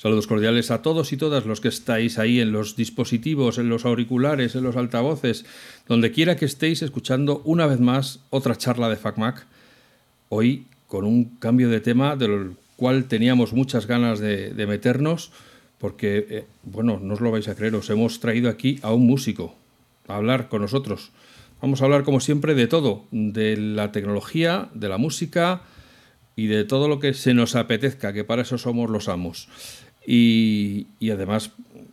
Saludos cordiales a todos y todas los que estáis ahí en los dispositivos, en los auriculares, en los altavoces, donde quiera que estéis escuchando una vez más otra charla de FacMac. Hoy con un cambio de tema del cual teníamos muchas ganas de, meternos, porque, eh, bueno, no os lo vais a creer, os hemos traído aquí a un músico a hablar con nosotros. Vamos a hablar, como siempre, de todo, de la tecnología, de la música y de todo lo que se nos apetezca, que para eso somos los amos. Y, además,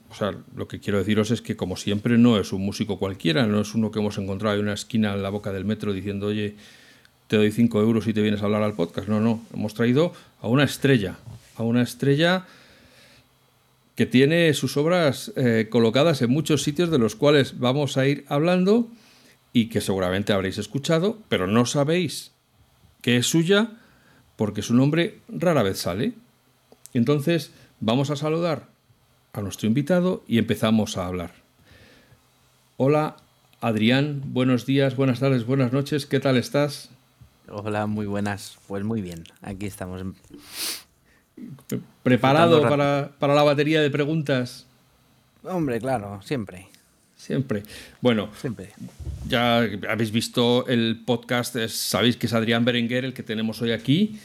o sea, lo que quiero deciros es que, como siempre, no es un músico cualquiera, no es uno que hemos encontrado en una esquina en la boca del metro diciendo, oye, te doy 5 euros y te vienes a hablar al podcast. No, no, hemos traído a una estrella, a una estrella que tiene sus obras eh, colocadas en muchos sitios de los cuales vamos a ir hablando y que seguramente habréis escuchado, pero no sabéis que es suya porque su nombre rara vez sale. Entonces, Vamos a saludar a nuestro invitado y empezamos a hablar. Hola, Adrián, buenos días, buenas tardes, buenas noches, ¿qué tal estás? Hola, muy buenas, pues muy bien, aquí estamos. ¿Preparado para, la batería de preguntas? Hombre, claro, siempre. Siempre. Bueno, siempre. ya habéis visto el podcast, sabéis que es Adrián Berenguer el que tenemos hoy aquí.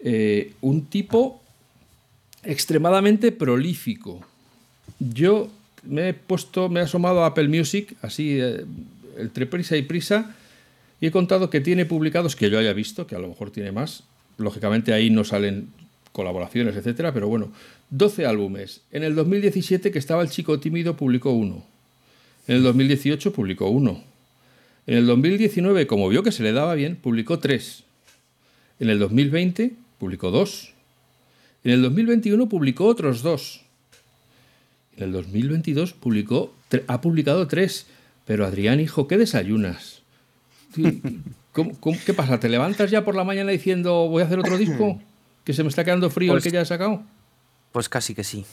Eh, un tipo extremadamente prolífico. Yo me he puesto, me he asomado a Apple Music, así, eh, entre prisa y prisa, y he contado que tiene publicados, que yo haya visto, que a lo mejor tiene más. Lógicamente ahí no salen colaboraciones, etcétera, pero bueno, 12 álbumes. En el 2017, que estaba el chico tímido, publicó uno. En el 2018 publicó uno. En el 2019, como vio que se le daba bien, publicó tres. En el 2020 publicó dos. En el 2021 publicó otros dos. En el 2022 publicó, ha publicado tres. Pero Adrián, hijo, ¿qué desayunas? qué pasa? ¿Te levantas ya por la mañana diciendo voy a hacer otro disco? ¿Que se me está quedando frío el pues que ya he sacado? Pues casi que sí.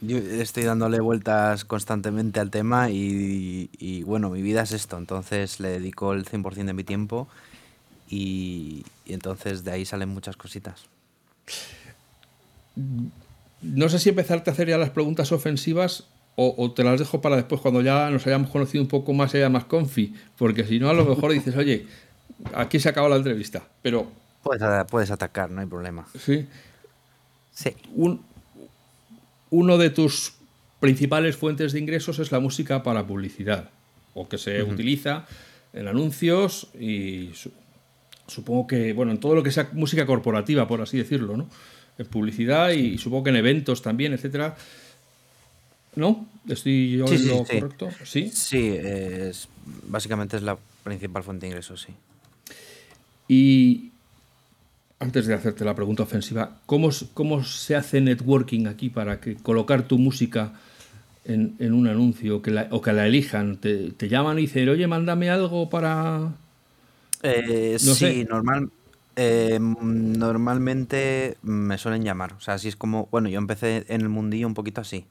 Yo estoy dándole vueltas constantemente al tema y, bueno, mi vida es esto, entonces le dedico el 100% de mi tiempo y, y entonces de ahí salen muchas cositas no sé si empezarte a hacer ya las preguntas ofensivas o, te las dejo para después cuando ya nos hayamos conocido un poco más y haya más confi, porque si no a lo mejor dices, oye, aquí se acaba la entrevista, pero... Puedes, puedes atacar, no hay problema. Sí. Sí. uno de tus principales fuentes de ingresos es la música para publicidad, o que se utiliza en anuncios y supongo que, bueno, en todo lo que sea música corporativa, por así decirlo, ¿no? En publicidad y supongo que en eventos también, etcétera. ¿No? ¿Estoy yo en lo correcto? Sí. Sí, es, básicamente es la principal fuente de ingresos, sí. Y antes de hacerte la pregunta ofensiva, ¿cómo, cómo se hace networking aquí para que colocar tu música en, un anuncio que o que la elijan? ¿Te, llaman y dicen, oye, mándame algo para...? Eh, sí, normal, eh, normalmente me suelen llamar. O sea, así es como. Bueno, yo empecé en el mundillo un poquito así.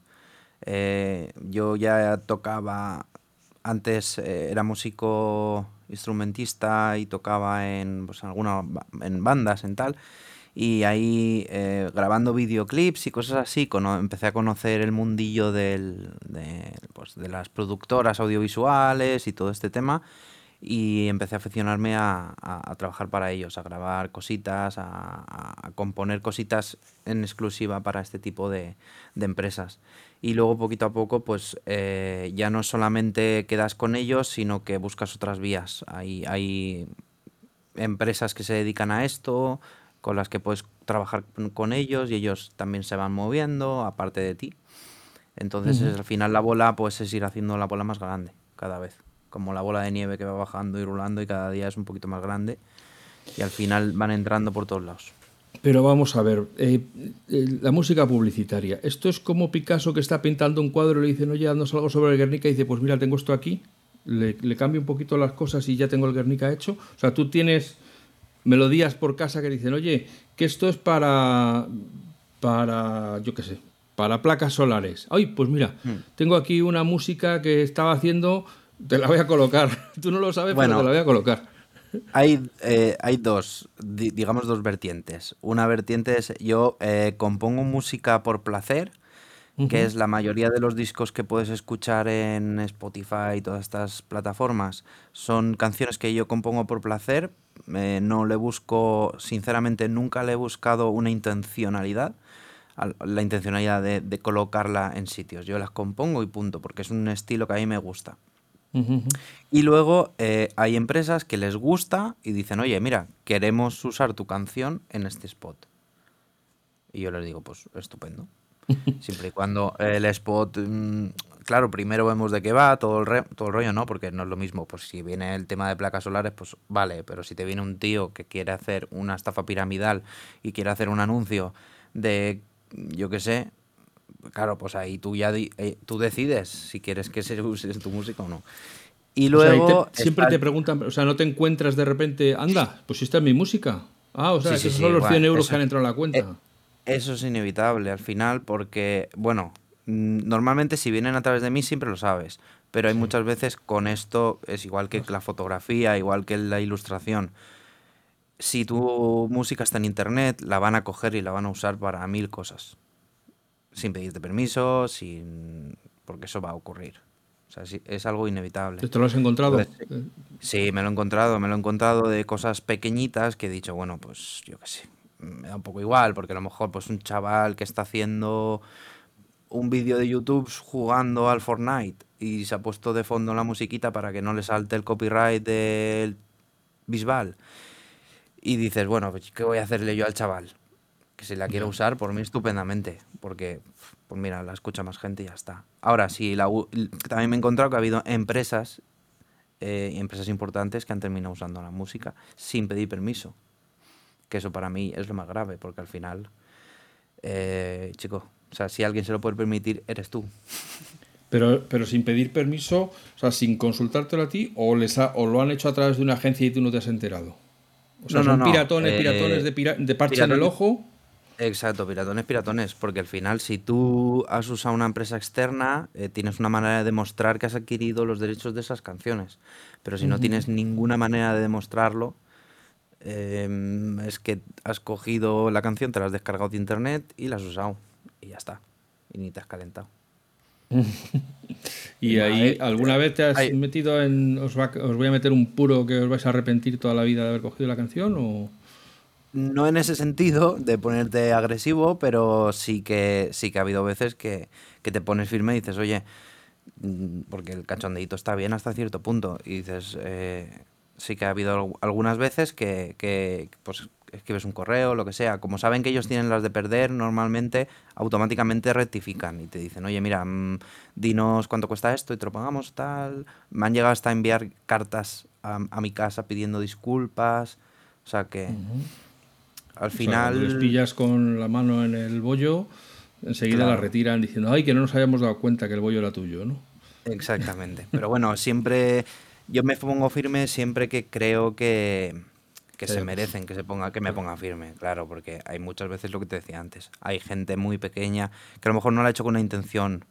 Eh, yo ya tocaba. Antes eh, era músico instrumentista y tocaba en pues, algunas en bandas, en tal. Y ahí grabando videoclips y cosas así, empecé a conocer el mundillo del, de, pues, de las productoras audiovisuales y todo este tema y empecé a aficionarme a, trabajar para ellos, a grabar cositas, a, componer cositas en exclusiva para este tipo de, empresas. Y luego poquito a poco, pues eh, ya no solamente quedas con ellos, sino que buscas otras vías. Hay, hay empresas que se dedican a esto, con las que puedes trabajar con ellos y ellos también se van moviendo, aparte de ti. Entonces, al final la bola, pues es ir haciendo la bola más grande cada vez como la bola de nieve que va bajando y rulando y cada día es un poquito más grande y al final van entrando por todos lados. Pero vamos a ver, eh, eh, la música publicitaria, ¿esto es como Picasso que está pintando un cuadro y le dicen, oye, haznos algo sobre el Guernica y dice, pues mira, tengo esto aquí, le, cambio un poquito las cosas y ya tengo el Guernica hecho? O sea, tú tienes melodías por casa que dicen, oye, que esto es para, para, yo qué sé, para placas solares. Ay, pues mira, hmm. tengo aquí una música que estaba haciendo te la voy a colocar. Tú no lo sabes, pero te la voy a colocar. hay, eh, hay dos, digamos dos vertientes. Una vertiente es yo eh, compongo música por placer, que es la mayoría de los discos que puedes escuchar en Spotify y todas estas plataformas. Son canciones que yo compongo por placer. Eh, no le busco, sinceramente, nunca le he buscado una intencionalidad la intencionalidad de, colocarla en sitios. Yo las compongo y punto, porque es un estilo que a mí me gusta. Y luego eh, hay empresas que les gusta y dicen, oye, mira, queremos usar tu canción en este spot. Y yo les digo, pues estupendo. Siempre y cuando el spot, mm, claro, primero vemos de qué va, todo el, todo el rollo, ¿no? Porque no es lo mismo, pues si viene el tema de placas solares, pues vale, pero si te viene un tío que quiere hacer una estafa piramidal y quiere hacer un anuncio de, yo qué sé, claro, pues ahí tú ya eh, tú decides si quieres que se use tu música o no. Y luego. siempre te preguntan, o sea, no te encuentras de repente, anda, pues esta es mi música. Ah, o sea, esos son los 100 euros que han entrado a la cuenta. Eh, eso es inevitable al final, porque, bueno, mm, normalmente si vienen a través de mí siempre lo sabes, pero hay muchas veces con esto, es igual que la fotografía, igual que la ilustración. Si tu música está en internet, la van a coger y la van a usar para mil cosas sin pedirte permiso, sin porque eso va a ocurrir. O sea, es algo inevitable. ¿Te lo has encontrado? sí, me lo he encontrado. Me lo he encontrado de cosas pequeñitas que he dicho, bueno, pues yo qué sé, me da un poco igual, porque a lo mejor pues un chaval que está haciendo un vídeo de YouTube jugando al Fortnite y se ha puesto de fondo la musiquita para que no le salte el copyright del Bisbal. Y dices, bueno, pues ¿qué voy a hacerle yo al chaval? Que si la quiero usar, por mí estupendamente, porque, pues mira, la escucha más gente y ya está. Ahora, sí, la, también me he encontrado que ha habido empresas, eh, empresas importantes que han terminado usando la música sin pedir permiso, que eso para mí es lo más grave, porque al final, eh, chico, o sea, si alguien se lo puede permitir, eres tú. Pero, pero sin pedir permiso, o sea, sin consultártelo a ti, o, les o lo han hecho a través de una agencia y tú no te has enterado. O sea, son piratones, eh, piratones de, de parche en el ojo. Exacto, piratones, piratones, porque al final si tú has usado una empresa externa, eh, tienes una manera de demostrar que has adquirido los derechos de esas canciones, pero si no tienes ninguna manera de demostrarlo, em, es que has cogido la canción, te la has descargado de internet y la has usado, y ya está, y ni te has calentado. y ahí, ¿alguna vez te has metido en, os, os voy a meter un puro que os vais a arrepentir toda la vida de haber cogido la canción o no en ese sentido de ponerte agresivo, pero sí que sí que ha habido veces que, te pones firme y dices, oye, mm, porque el cachondeito está bien hasta cierto punto. Y dices, eh, sí que ha habido algunas veces que, que pues escribes un correo, lo que sea. Como saben que ellos tienen las de perder, normalmente automáticamente rectifican y te dicen, oye, mira, mm, dinos cuánto cuesta esto y te lo pagamos, tal. Me han llegado hasta a enviar cartas a, mi casa pidiendo disculpas. O sea que... Al final. les pillas con la mano en el bollo, enseguida la retiran diciendo, ay, que no nos habíamos dado cuenta que el bollo era tuyo, ¿no? Exactamente. Pero bueno, siempre. Yo me pongo firme siempre que creo que, que se merecen que se ponga que me ponga firme, claro, porque hay muchas veces lo que te decía antes, hay gente muy pequeña que a lo mejor no lo ha hecho con una intención,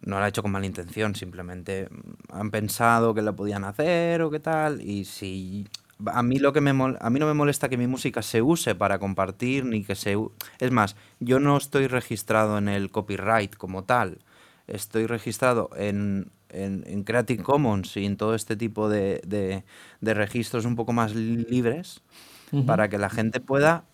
no lo ha hecho con mala intención, simplemente han pensado que lo podían hacer o qué tal y si a mí lo que me a mí no me molesta que mi música se use para compartir ni que se es más yo no estoy registrado en el copyright como tal estoy registrado en, en, Creative Commons y en todo este tipo de, de, registros un poco más libres para que la gente pueda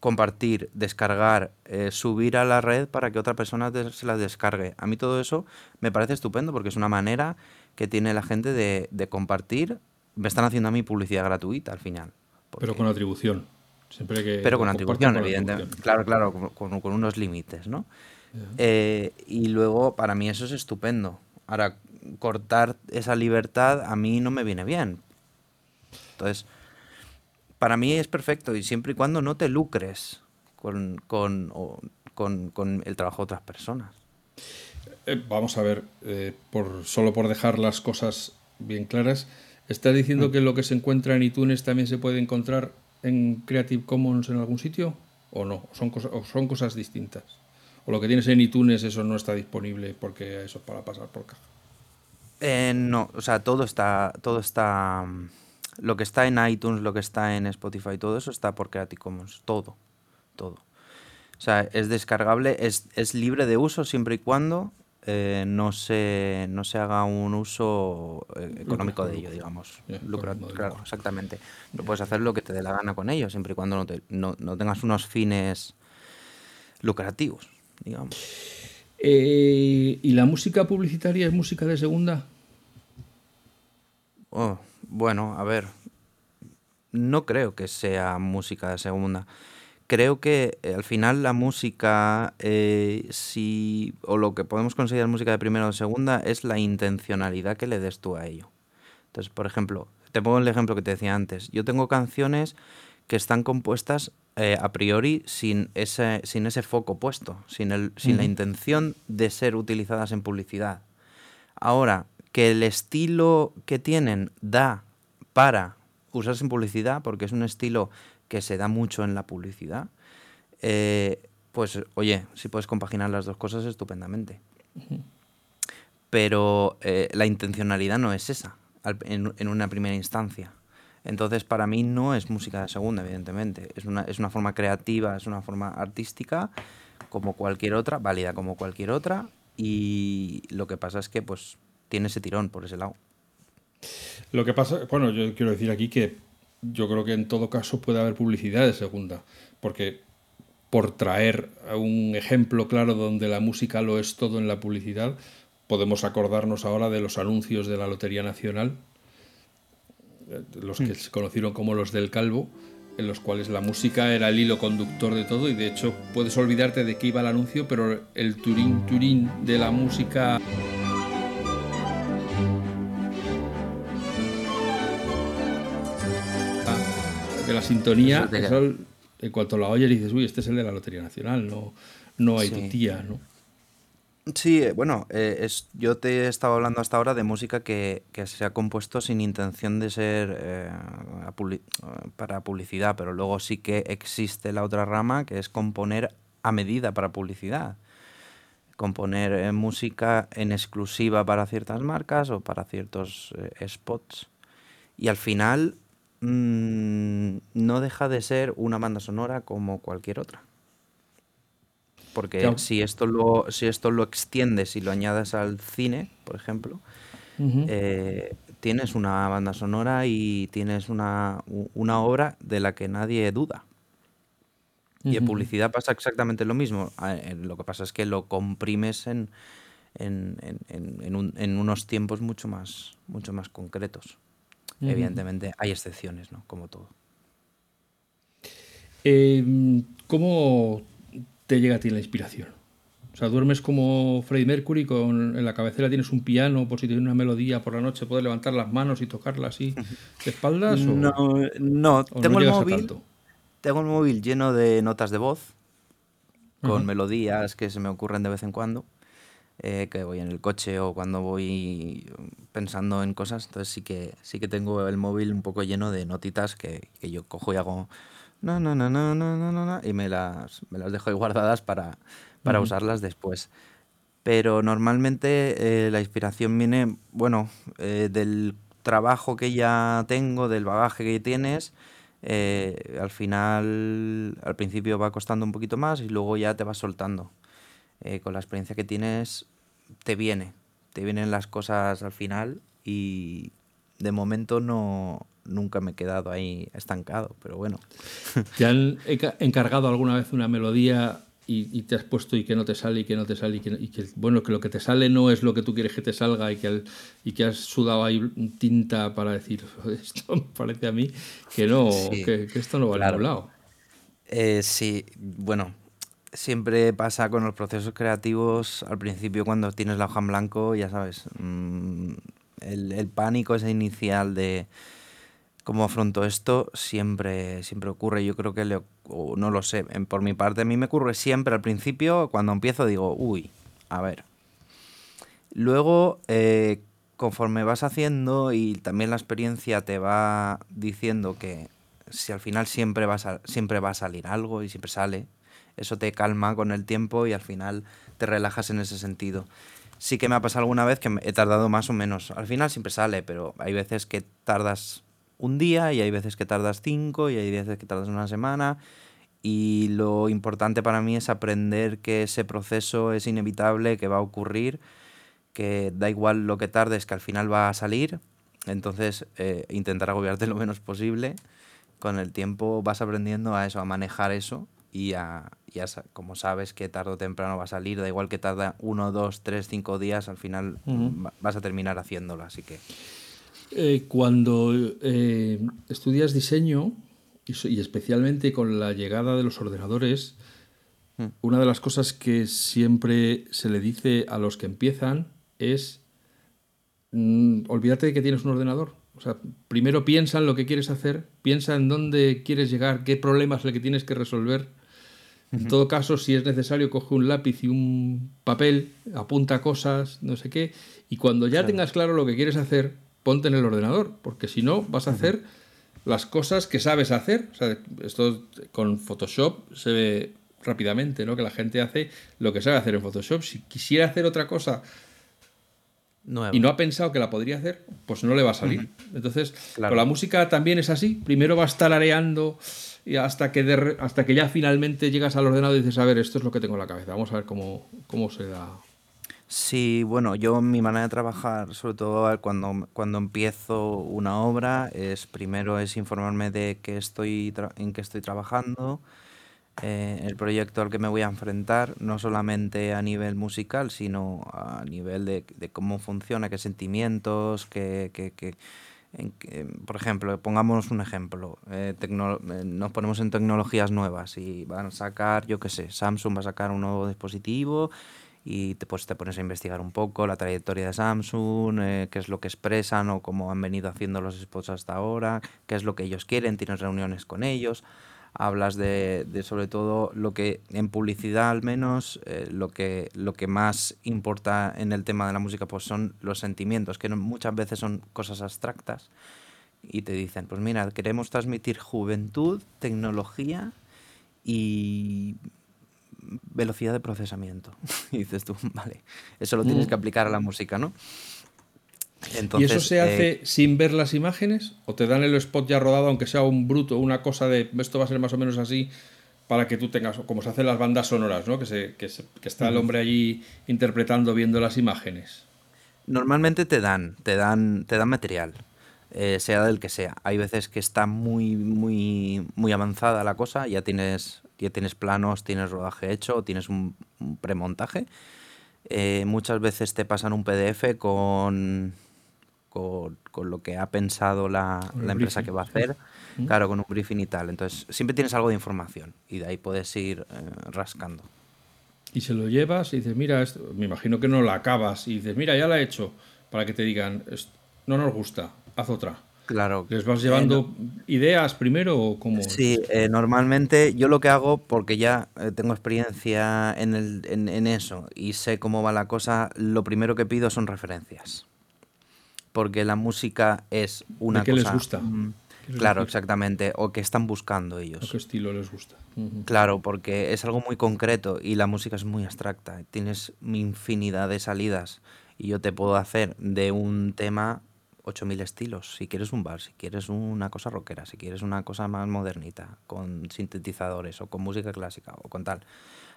compartir, descargar, eh, subir a la red para que otra persona se la descargue. A mí todo eso me parece estupendo porque es una manera que tiene la gente de, de compartir me están haciendo a mí publicidad gratuita al final. Pero con atribución. Siempre que pero con atribución, evidentemente. Claro, claro, con, unos límites, ¿no? Eh, y luego, para mí eso es estupendo. Ahora, cortar esa libertad a mí no me viene bien. Entonces, para mí es perfecto y siempre y cuando no te lucres con, con, con, el trabajo de otras personas. Eh, vamos a ver, eh, por, solo por dejar las cosas bien claras, ¿Estás diciendo mm. que lo que se encuentra en iTunes también se puede encontrar en Creative Commons en algún sitio? ¿O no? ¿Son, cosas, o son cosas distintas? ¿O lo que tienes en iTunes eso no está disponible porque eso es para pasar por caja? Eh, no, o sea, todo está, todo está, lo que está en iTunes, lo que está en Spotify, todo eso está por Creative Commons. Todo. Todo. O sea, es descargable, es, es libre de uso siempre y cuando eh, no, se, no se haga un uso eh, económico de ello, digamos. claro, exactamente. No puedes hacer lo que te dé la gana con ello, siempre y cuando no, te, no, no tengas unos fines lucrativos, digamos. Eh, ¿Y la música publicitaria es música de segunda? Oh, bueno, a ver. No creo que sea música de segunda creo que eh, al final la música, eh, si, o lo que podemos considerar música de primera o de segunda, es la intencionalidad que le des tú a ello. Entonces, por ejemplo, te pongo el ejemplo que te decía antes. Yo tengo canciones que están compuestas eh, a priori sin ese, sin ese foco puesto, sin, el, sin la intención de ser utilizadas en publicidad. Ahora, que el estilo que tienen da para usarse en publicidad, porque es un estilo que se da mucho en la publicidad, eh, pues oye, si puedes compaginar las dos cosas estupendamente. Pero eh, la intencionalidad no es esa en, una primera instancia. Entonces, para mí no es música de segunda, evidentemente. Es una, es una forma creativa, es una forma artística, como cualquier otra, válida como cualquier otra. Y lo que pasa es que, pues, tiene ese tirón por ese lado. Lo que pasa, bueno, yo quiero decir aquí que yo creo que en todo caso puede haber publicidad de segunda, porque por traer un ejemplo claro donde la música lo es todo en la publicidad, podemos acordarnos ahora de los anuncios de la Lotería Nacional, eh, los que mm. se conocieron como los del Calvo, en los cuales la música era el hilo conductor de todo y de hecho puedes olvidarte de qué iba el anuncio, pero el turín turín de la música... de la sintonía, en cuanto la oyes dices, uy, este es el de la Lotería Nacional, no, no hay tu tía, ¿no? Sí, eh, bueno, eh, es, yo te he estado hablando hasta ahora de música que, se ha compuesto sin intención de ser eh, para publicidad, pero luego sí que existe la otra rama que es componer a medida para publicidad. Componer música en exclusiva para ciertas marcas o para ciertos spots. Y al final Mm, no deja de ser una banda sonora como cualquier otra. Porque si, esto lo, si esto lo extiendes y lo añades al cine, por ejemplo, eh, tienes una banda sonora y tienes una, obra de la que nadie duda. Y en publicidad pasa exactamente lo mismo. Lo que pasa es que lo comprimes en, en, unos tiempos mucho más, mucho más concretos. Evidentemente hay excepciones, ¿no? Como todo. Em, ¿Cómo te llega a ti la inspiración? O sea, duermes como Freddie Mercury, con, en la cabecera tienes un piano, por si tienes una melodía por la noche, puedes levantar las manos y tocarla así de espaldas. No, no, tengo el móvil. Tengo el móvil lleno de notas de voz, con melodías que se me ocurren de vez en cuando. Eh, que voy en el coche o cuando voy pensando en cosas, entonces sí que, sí que tengo el móvil un poco lleno de notitas que, que yo cojo y hago no, no, no, no, no, no, no, y me las, me las dejo ahí guardadas para, para usarlas después. Pero normalmente eh, la inspiración viene, bueno, eh, del trabajo que ya tengo, del bagaje que tienes. al final, al principio va costando un poquito más y luego ya te vas soltando. Eh, con la experiencia que tienes, te viene, te vienen las cosas al final y de momento no nunca me he quedado ahí estancado, pero bueno. ¿Te han encargado alguna vez una melodía y, te has puesto y que no te sale y que no te sale y que, bueno que lo que te sale no es lo que tú quieres que te salga y que, y que has sudado ahí tinta para decir esto me parece a mí que no, que, esto no va a ningún lado? Eh, sí, bueno, siempre pasa con los procesos creativos, al principio cuando tienes la hoja en blanco, ya sabes, mm, el, pánico ese inicial de cómo afronto esto siempre, siempre ocurre. Yo creo que no lo sé, por mi parte a mí me ocurre siempre al principio, cuando empiezo digo, uy, a ver. Luego, eh, conforme vas haciendo y también la experiencia te va diciendo que si al final siempre, vas siempre va a salir algo y siempre sale, eso te calma con el tiempo y al final te relajas en ese sentido. Sí que me ha pasado alguna vez que he tardado más o menos. Al final siempre sale, pero hay veces que tardas un día y hay veces que tardas cinco y hay veces que tardas una semana. Y lo importante para mí es aprender que ese proceso es inevitable, que va a ocurrir, que da igual lo que tardes, que al final va a salir. Entonces, eh, intentar agobiarte lo menos posible. Con el tiempo vas aprendiendo a eso, a manejar eso y a, como sabes que tarde o temprano va a salir, da igual que tarda uno, dos, tres, cinco días, al final vas a terminar haciéndolo, así que... Eh, cuando eh, estudias diseño, y, especialmente con la llegada de los ordenadores, mm. una de las cosas que siempre se le dice a los que empiezan es, mm, olvídate de que tienes un ordenador. O sea, primero piensa en lo que quieres hacer, piensa en dónde quieres llegar, qué problemas es el que tienes que resolver en todo caso, si es necesario, coge un lápiz y un papel, apunta cosas, no sé qué, y cuando ya tengas claro lo que quieres hacer, ponte en el ordenador, porque si no, vas a hacer las cosas que sabes hacer. O sea, esto con Photoshop se ve rápidamente, ¿no? Que la gente hace lo que sabe hacer en Photoshop. Si quisiera hacer otra cosa y no ha pensado que la podría hacer, pues no le va a salir. Entonces, con la música también es así. Primero va a estar areando y hasta que, hasta que ya finalmente llegas al ordenador y dices, a ver, esto es lo que tengo en la cabeza, vamos a ver cómo, cómo se da. Sí, bueno, yo mi manera de trabajar, sobre todo cuando, cuando empiezo una obra, es primero es informarme de qué estoy en qué estoy trabajando, eh, el proyecto al que me voy a enfrentar, no solamente a nivel musical, sino a nivel de, de cómo funciona, qué sentimientos, qué, qué, qué por ejemplo, pongamos un ejemplo, eh, eh, nos ponemos en tecnologías nuevas y van a sacar, yo qué sé, Samsung va a sacar un nuevo dispositivo y te, pues te pones a investigar un poco la trayectoria de Samsung, eh, qué es lo que expresan o cómo han venido haciendo los spots hasta ahora, qué es lo que ellos quieren, tienes reuniones con ellos hablas de, sobre todo lo que en publicidad al menos eh, lo que lo que más importa en el tema de la música pues son los sentimientos que muchas veces son cosas abstractas y te dicen pues mira queremos transmitir juventud tecnología y velocidad de procesamiento y dices tú vale eso lo tienes mm. que aplicar a la música no ¿Y eso se hace eh, sin ver las imágenes? ¿O te dan el spot ya rodado, aunque sea un bruto, una cosa de esto va a ser más o menos así, para que tú tengas, como se hacen las bandas sonoras, ¿no? que, se, que, está el hombre allí interpretando, viendo las imágenes? Normalmente te dan, te dan, te dan material. Eh, sea del que sea. Hay veces que está muy, muy, muy avanzada la cosa, ya tienes, ya tienes planos, tienes rodaje hecho, tienes un, premontaje. Eh, muchas veces te pasan un PDF con con, lo que ha pensado la, empresa que va a hacer, claro, con un briefing y tal. Entonces, siempre tienes algo de información y de ahí puedes ir eh, rascando. Y se lo llevas y dices, mira, esto, me imagino que no la acabas y dices, mira, ya la he hecho, para que te digan, no nos gusta, haz otra. Claro. ¿Les vas llevando eh, ideas primero o cómo? Sí, eh, normalmente yo lo que hago, porque ya tengo experiencia en, el, en, eso y sé cómo va la cosa, lo primero que pido son referencias porque la música es una ¿De qué les gusta? Mm, claro, exactamente. O que están buscando ellos. ¿O qué estilo les gusta? Claro, porque es algo muy concreto y la música es muy abstracta. Tienes infinidad de salidas y yo te puedo hacer de un tema 8000 estilos. Si quieres un bar, si quieres una cosa rockera, si quieres una cosa más modernita, con sintetizadores o con música clásica o con tal.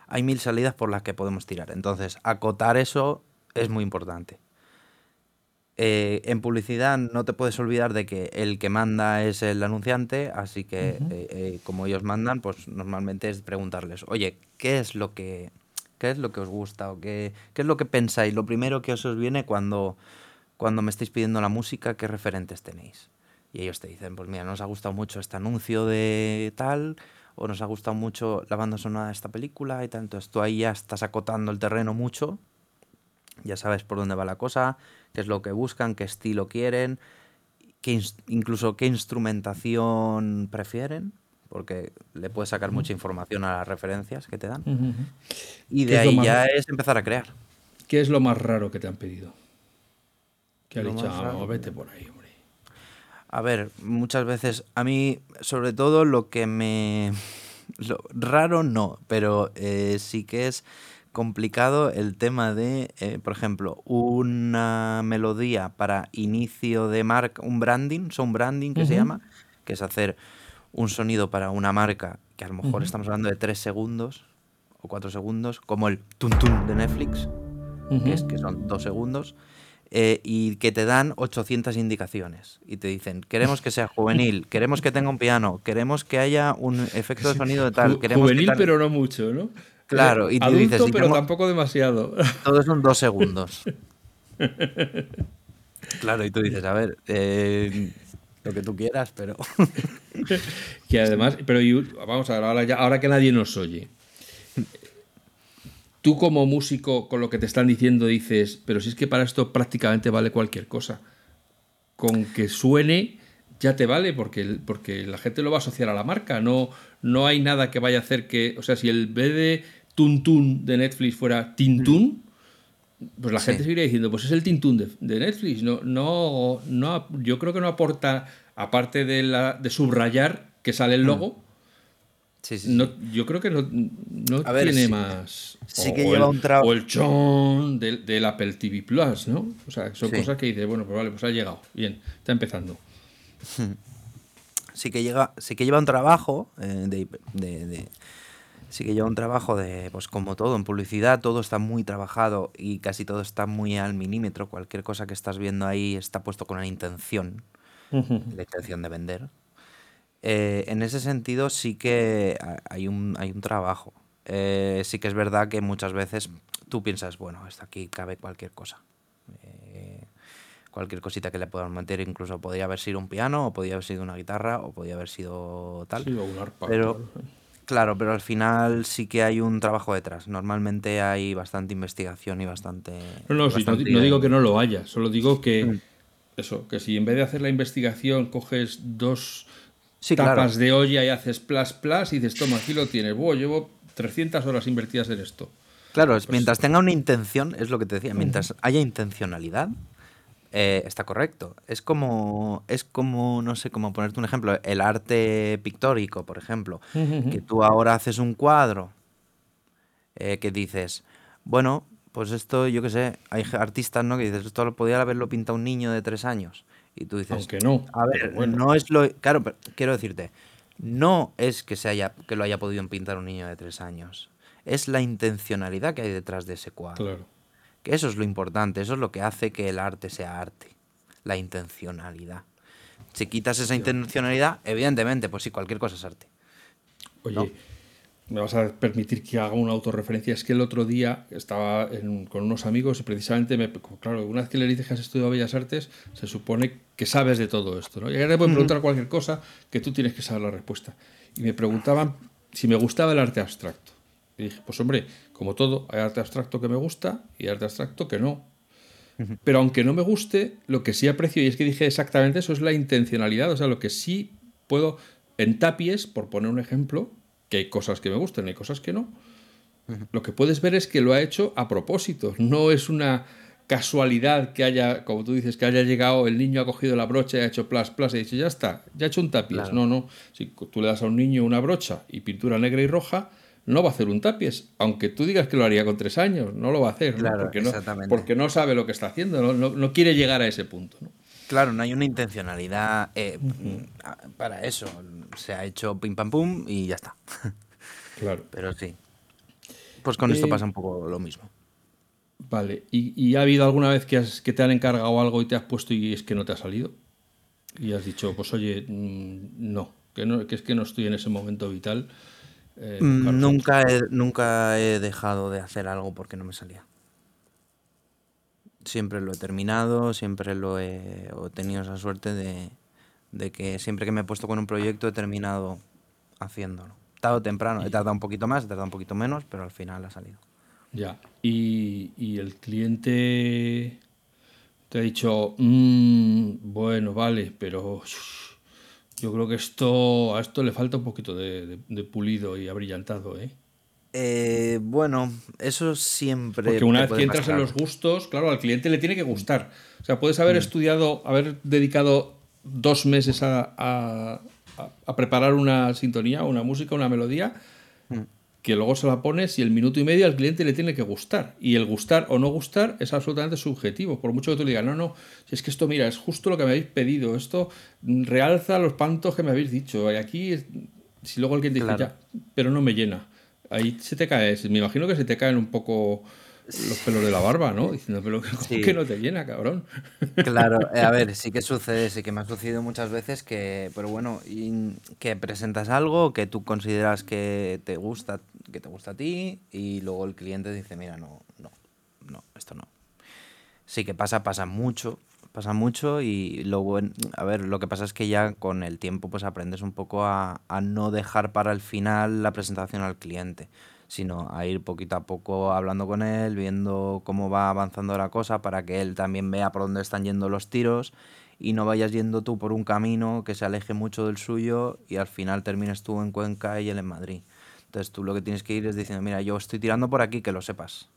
Hay mil salidas por las que podemos tirar. Entonces, acotar eso es muy importante. Eh, en publicidad no te puedes olvidar de que el que manda es el anunciante, así que eh, eh, como ellos mandan, pues normalmente es preguntarles, oye, ¿qué es lo que, qué es lo que os gusta o qué, qué es lo que pensáis? Lo primero que os, viene cuando, cuando me estáis pidiendo la música, ¿qué referentes tenéis? Y ellos te dicen, pues mira, nos ha gustado mucho este anuncio de tal, o nos ha gustado mucho la banda sonora de esta película y tal. Entonces tú ahí ya estás acotando el terreno mucho, ya sabes por dónde va la cosa, qué es lo que buscan, qué estilo quieren, qué incluso qué instrumentación prefieren, porque le puedes sacar mucha información a las referencias que te dan. Y de ahí ya es empezar a crear. ¿Qué es lo más raro que te han pedido? Que ha dicho, ah, vete por ahí, hombre. A ver, muchas veces, a mí, sobre todo lo que me... Lo raro no, pero eh, sí que es complicado el tema de, eh, por ejemplo, una melodía para inicio de marca, un branding, son branding que se llama, que es hacer un sonido para una marca que a lo mejor estamos hablando de tres segundos o cuatro segundos, como el tun tun de Netflix, que, es, que son dos segundos. Eh, y que te dan 800 indicaciones y te dicen, queremos que sea juvenil, queremos que tenga un piano, queremos que haya un efecto de sonido de tal. Queremos juvenil pero no mucho, ¿no? Claro, y tú dices, pero tampoco demasiado. Todo son dos segundos. claro, y tú dices, a ver, eh, lo que tú quieras, pero... que además, pero vamos a ver, ahora, ya, ahora que nadie nos oye, tú como músico, con lo que te están diciendo, dices, pero si es que para esto prácticamente vale cualquier cosa. Con que suene ya te vale, porque, porque la gente lo va a asociar a la marca. No, no hay nada que vaya a hacer que. O sea, si el BD Tuntun de Netflix fuera Tintun, pues la gente seguiría diciendo, pues es el Tintun de, Netflix. No, no, no, yo creo que no aporta, aparte de, la, de subrayar que sale el mm. logo. no, yo creo que no, tiene más. Sí que lleva un trabajo. O el chon del, Apple TV Plus, ¿no? O sea, son cosas que dices, bueno, pues vale, pues ha llegado. Bien, está empezando. Sí que, llega, sí que lleva un trabajo eh, de, sí que lleva un trabajo de, pues como todo, en publicidad todo está muy trabajado y casi todo está muy al milímetro. Cualquier cosa que estás viendo ahí está puesto con una intención, la intención de vender. Eh, en ese sentido sí que hay un, hay un trabajo. Eh, sí que es verdad que muchas veces tú piensas, bueno, hasta aquí cabe cualquier cosa. Eh, cualquier cosita que le puedan meter, incluso podría haber sido un piano, o podría haber sido una guitarra, o podría haber sido tal. Sí, o un arpa. Pero, Claro, pero al final sí que hay un trabajo detrás. Normalmente hay bastante investigación y bastante. No, no, no, digo que no lo haya, solo digo que. Mm. Eso, que si en vez de hacer la investigación coges dos tapas de olla y haces plas plas y dices, toma, aquí lo tienes. Buah, llevo 300 horas invertidas en esto. Claro, pues mientras tenga una intención, es lo que te decía, mientras haya intencionalidad, eh, está correcto. Es como, es como, no sé, como ponerte un ejemplo, el arte pictórico, por ejemplo, que tú ahora haces un cuadro eh, que dices, bueno, pues esto, yo qué sé, hay artistas, ¿no? Que dices, esto lo podría haberlo pintado un niño de tres años. Y tú dices, aunque no. A ver, no es lo, claro, pero quiero decirte, no es que se haya, que lo haya podido pintar un niño de tres años, es la intencionalidad que hay detrás de ese cuadro. Claro. Que eso es lo importante, eso es lo que hace que el arte sea arte, la intencionalidad. Si quitas esa intencionalidad, evidentemente, pues sí, cualquier cosa es arte. Oye, me vas a permitir que haga una autorreferencia. Es que el otro día estaba con unos amigos y precisamente, me, claro, una vez que le dices que has estudiado Bellas Artes, se supone que sabes de todo esto. ¿no? Y ahora te pueden preguntar cualquier cosa que tú tienes que saber la respuesta. Y me preguntaban si me gustaba el arte abstracto. Y dije, pues hombre, como todo, hay arte abstracto que me gusta y arte abstracto que no. Pero aunque no me guste, lo que sí aprecio, y es que dije exactamente eso, es la intencionalidad. O sea, lo que sí puedo, en tapies, por poner un ejemplo, que hay cosas que me gustan y hay cosas que no, lo que puedes ver es que lo ha hecho a propósito. No es una casualidad que haya, como tú dices, que haya llegado, el niño ha cogido la brocha y ha hecho plas, plas, y ha dicho, ya está, ya ha hecho un tapies. No, no. Si tú le das a un niño una brocha y pintura negra y roja, no va a hacer un tapies, aunque tú digas que lo haría con tres años, no lo va a hacer, porque, no, porque no sabe lo que está haciendo, no, quiere llegar a ese punto. Claro, no hay una intencionalidad eh, para eso. Se ha hecho pim pam pum y ya está. Claro. Pero sí. Pues con esto eh, pasa un poco lo mismo. Vale. ¿Y, ha habido alguna vez que, que te han encargado algo y te has puesto y es que no te ha salido? Y has dicho, pues oye, mm, no, que, no, que es que no estoy en ese momento vital eh, nunca, he, nunca he dejado de hacer algo porque no me salía. Siempre lo he terminado, siempre lo he, tenido esa suerte de, que siempre que me he puesto con un proyecto he terminado haciéndolo. Tarde o temprano, he tardado un poquito más, he tardado un poquito menos, pero al final ha salido. Ya. Y, el cliente te ha dicho, mm, bueno, vale, pero yo creo que esto a esto le falta un poquito de, pulido y abrillantado, ¿eh? ¿eh? bueno, eso siempre. Porque una vez que entras en los gustos, claro, al cliente le tiene que gustar. O sea, puedes haber mm. estudiado, haber dedicado dos meses a, preparar una sintonía, una música, una melodía. Que luego se la pones y el minuto y medio al cliente le tiene que gustar. Y el gustar o no gustar es absolutamente subjetivo. Por mucho que tú le digas, no, no, si es que esto, mira, es justo lo que me habéis pedido, esto realza los pantos que me habéis dicho. Y aquí, si luego el cliente dice, ya, pero no me llena. Ahí se te cae, me imagino que se te caen un poco los pelos de la barba, ¿no? Diciendo, pero ¿cómo que no te llena, cabrón? Claro, eh, a ver, sí que sucede, sí que me ha sucedido muchas veces que, pero bueno, que presentas algo que tú consideras que te gusta, que te gusta a ti y luego el cliente dice, mira, no, no, no, esto no. Sí que pasa, pasa mucho, pasa mucho y luego, a ver, lo que pasa es que ya con el tiempo pues aprendes un poco a, a no dejar para el final la presentación al cliente sino a ir poquito a poco hablando con él, viendo cómo va avanzando la cosa para que él también vea por dónde están yendo los tiros y no vayas yendo tú por un camino que se aleje mucho del suyo y al final termines tú en Cuenca y él en Madrid. Entonces tú lo que tienes que ir es diciendo, mira, yo estoy tirando por aquí, que lo sepas.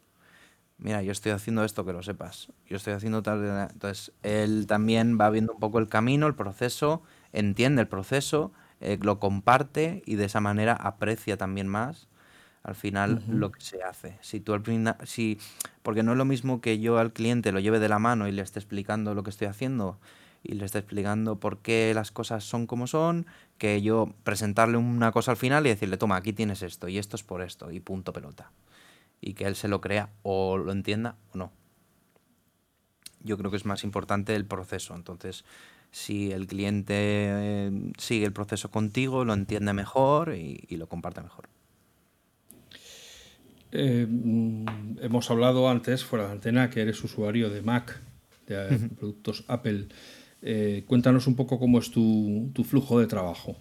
Mira, yo estoy haciendo esto, que lo sepas. Yo estoy haciendo tal... Entonces él también va viendo un poco el camino, el proceso, entiende el proceso, eh, lo comparte y de esa manera aprecia también más al final lo que se hace. Si tú al si, porque no es lo mismo que yo al cliente lo lleve de la mano y le esté explicando lo que estoy haciendo y le esté explicando por qué las cosas son como son, que yo presentarle una cosa al final y decirle, toma, aquí tienes esto y esto es por esto y punto pelota. Y que él se lo crea o lo entienda o no. Yo creo que es más importante el proceso. Entonces, si el cliente eh, sigue el proceso contigo, lo entiende mejor y lo comparte mejor. Eh, mm, hemos hablado antes, fuera de antena, que eres usuario de Mac, de productos Apple. Eh, cuéntanos un poco cómo es tu, flujo de trabajo.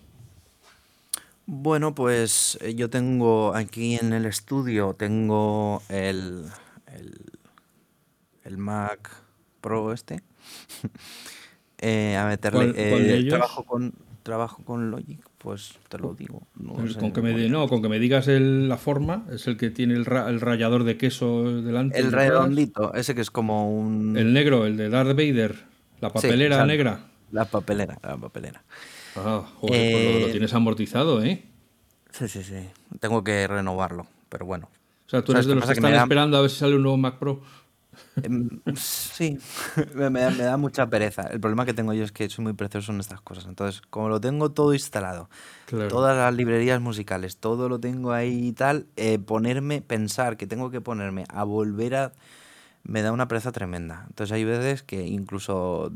Bueno, pues eh, yo tengo aquí en el estudio, tengo el, el, Mac Pro este. a meterle... trabajo, con, trabajo con Logic pues te lo digo. No, con, que me, no con que me digas la forma, es el que tiene el, rallador de queso delante. El redondito, ese que es como un... El negro, el de Darth Vader, la papelera negra. La papelera, la papelera. Ah, joder, pues lo, eh, tienes amortizado, ¿eh? Sí, sí, sí. Tengo que renovarlo, pero bueno. O sea, tú eres de los que, están esperando a ver si sale un nuevo Mac Pro. Em, sí, me, da, mucha pereza. El problema que tengo yo es que soy muy precioso en estas cosas. Entonces, como lo tengo todo instalado, todas las librerías musicales, todo lo tengo ahí y tal, eh, ponerme, pensar que tengo que ponerme a volver a... me da una pereza tremenda. Entonces hay veces que incluso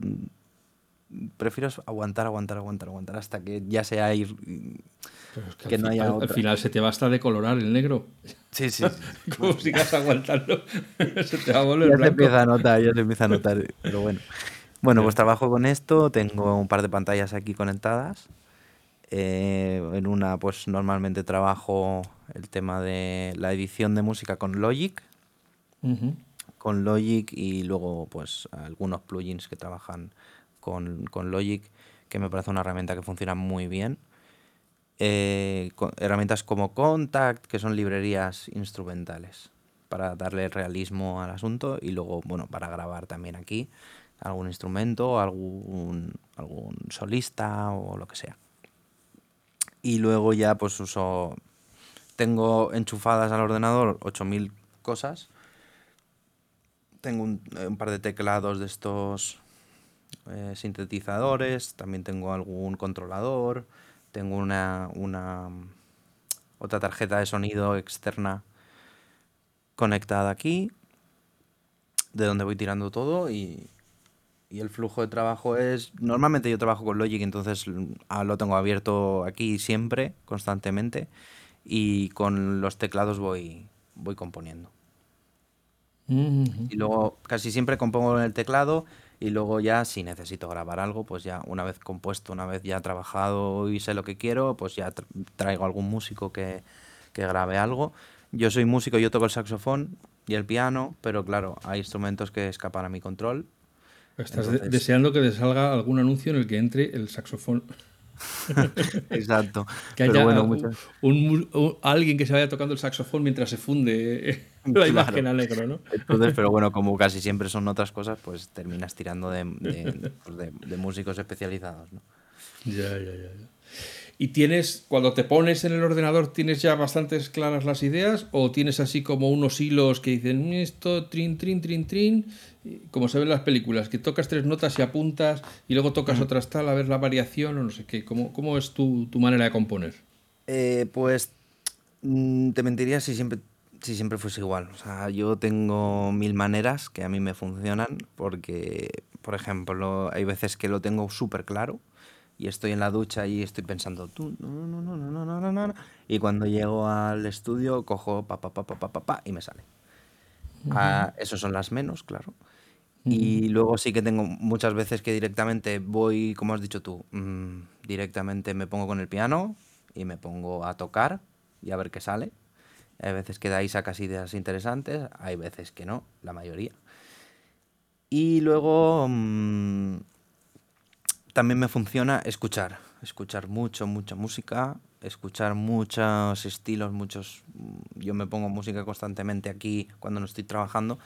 prefiero aguantar, aguantar, aguantar, aguantar hasta que ya sea ir. Que, no haya al, final se te basta de colorar el negro. Sí, sí. Como sigas aguantando, se te va a volver ya blanco. Se empieza a notar, ya se empieza a notar, pero bueno. Bueno, pues trabajo con esto, tengo un par de pantallas aquí conectadas. Eh, en una, pues normalmente trabajo el tema de la edición de música con Logic. Con Logic y luego, pues, algunos plugins que trabajan con, Logic, que me parece una herramienta que funciona muy bien. Eh, herramientas como Contact, que son librerías instrumentales para darle realismo al asunto y luego, bueno, para grabar también aquí algún instrumento, algún, algún solista o lo que sea. Y luego ya pues uso, tengo enchufadas al ordenador 8000 cosas. Tengo un, un par de teclados de estos eh, sintetizadores, también tengo algún controlador, tengo una, una otra tarjeta de sonido externa conectada aquí, de donde voy tirando todo y, y el flujo de trabajo es, normalmente yo trabajo con Logic, entonces ah, lo tengo abierto aquí siempre, constantemente, y con los teclados voy, voy componiendo. Y luego casi siempre compongo en el teclado y luego ya si necesito grabar algo, pues ya una vez compuesto, una vez ya trabajado y sé lo que quiero, pues ya traigo algún músico que, que grabe algo. Yo soy músico, yo toco el saxofón y el piano, pero claro, hay instrumentos que escapan a mi control. Estás deseando que te salga algún anuncio en el que entre el saxofón. Exacto. Que haya un, alguien que se vaya tocando el saxofón mientras se funde la imagen negro, ¿no? Entonces, pero bueno, como casi siempre son otras cosas, pues terminas tirando de, pues músicos especializados, ¿no? Ya, ya, ya. ¿Y tienes, cuando te pones en el ordenador, tienes ya bastantes claras las ideas o tienes así como unos hilos que dicen esto, trin, trin, trin, trin, como se ve en las películas, que tocas tres notas y apuntas y luego tocas otras tal a ver la variación o no sé qué? ¿Cómo, cómo es tu, manera de componer? Eh, pues mm, te mentiría si siempre, si siempre fuese igual. O sea, yo tengo mil maneras que a mí me funcionan porque, por ejemplo, hay veces que lo tengo súper claro y estoy en la ducha y estoy pensando, tú, no, no, no, no, no, no, no, y cuando llego al estudio cojo pa, pa, pa, pa, pa, pa, y me sale. Ah, esos son las menos, claro. Y luego sí que tengo muchas veces que directamente voy, como has dicho tú, mm, directamente me pongo con el piano y me pongo a tocar y a ver qué sale. Hay veces que de ahí sacas ideas interesantes, hay veces que no, la mayoría. Y luego mm, también me funciona escuchar, escuchar mucho, mucha música, escuchar muchos estilos, muchos... Yo me pongo música constantemente aquí cuando no estoy trabajando,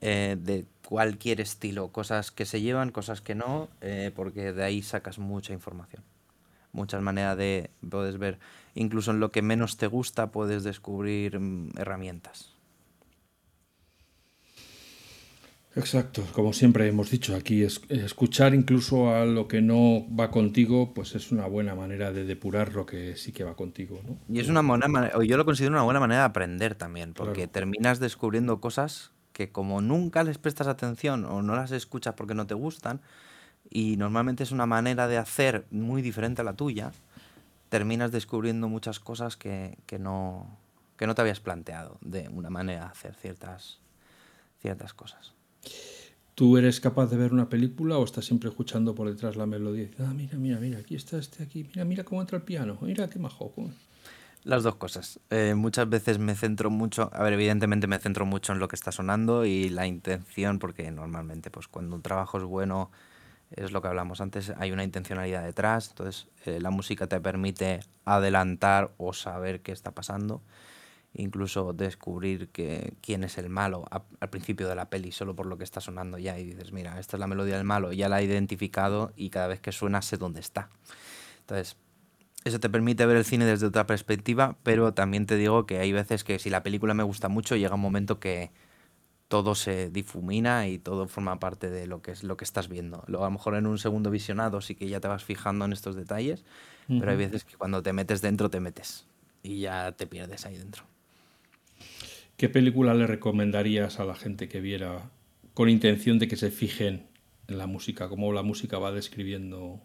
eh, de cualquier estilo, cosas que se llevan, cosas que no, eh, porque de ahí sacas mucha información. Muchas maneras de, puedes ver, incluso en lo que menos te gusta puedes descubrir mm, herramientas. Exacto, como siempre hemos dicho aquí, es, escuchar incluso a lo que no va contigo, pues es una buena manera de depurar lo que sí que va contigo. ¿no? Y es una buena manera, yo lo considero una buena manera de aprender también, porque terminas descubriendo cosas que como nunca les prestas atención o no las escuchas porque no te gustan, y normalmente es una manera de hacer muy diferente a la tuya, terminas descubriendo muchas cosas que, que no, que no te habías planteado de una manera de hacer ciertas, ciertas cosas. ¿Tú eres capaz de ver una película o estás siempre escuchando por detrás la melodía? Ah, mira, mira, mira, aquí está este aquí, mira, mira cómo entra el piano, mira qué majo. Las dos cosas. Eh, muchas veces me centro mucho, a ver, evidentemente me centro mucho en lo que está sonando y la intención, porque normalmente pues cuando un trabajo es bueno, es lo que hablamos antes, hay una intencionalidad detrás, entonces eh, la música te permite adelantar o saber qué está pasando incluso descubrir que, quién es el malo al principio de la peli solo por lo que está sonando ya y dices, mira, esta es la melodía del malo, ya la he identificado y cada vez que suena sé dónde está. Entonces, eso te permite ver el cine desde otra perspectiva, pero también te digo que hay veces que si la película me gusta mucho, llega un momento que todo se difumina y todo forma parte de lo que es lo que estás viendo. Luego, a lo mejor en un segundo visionado sí que ya te vas fijando en estos detalles, pero hay veces que cuando te metes dentro te metes y ya te pierdes ahí dentro. ¿Qué película le recomendarías a la gente que viera con intención de que se fijen en la música, cómo la música va describiendo?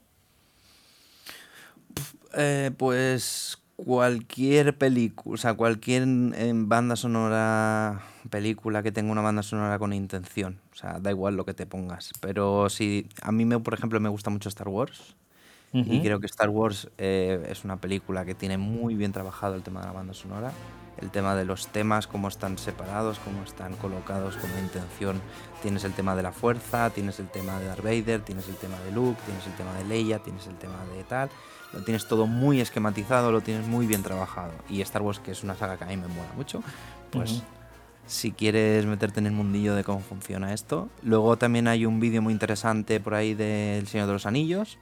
Eh, pues cualquier película, o sea, cualquier banda sonora, película que tenga una banda sonora con intención, o sea, da igual lo que te pongas. Pero si a mí, me, por ejemplo, me gusta mucho Star Wars. Y creo que Star Wars eh, es una película que tiene muy bien trabajado el tema de la banda sonora el tema de los temas, cómo están separados, cómo están colocados con la intención. Tienes el tema de la fuerza, tienes el tema de Darth Vader, tienes el tema de Luke, tienes el tema de Leia, tienes el tema de tal. Lo tienes todo muy esquematizado, lo tienes muy bien trabajado. Y Star Wars, que es una saga que a mí me mola mucho, pues si quieres meterte en el mundillo de cómo funciona esto. Luego también hay un vídeo muy interesante por ahí del Señor de los Anillos,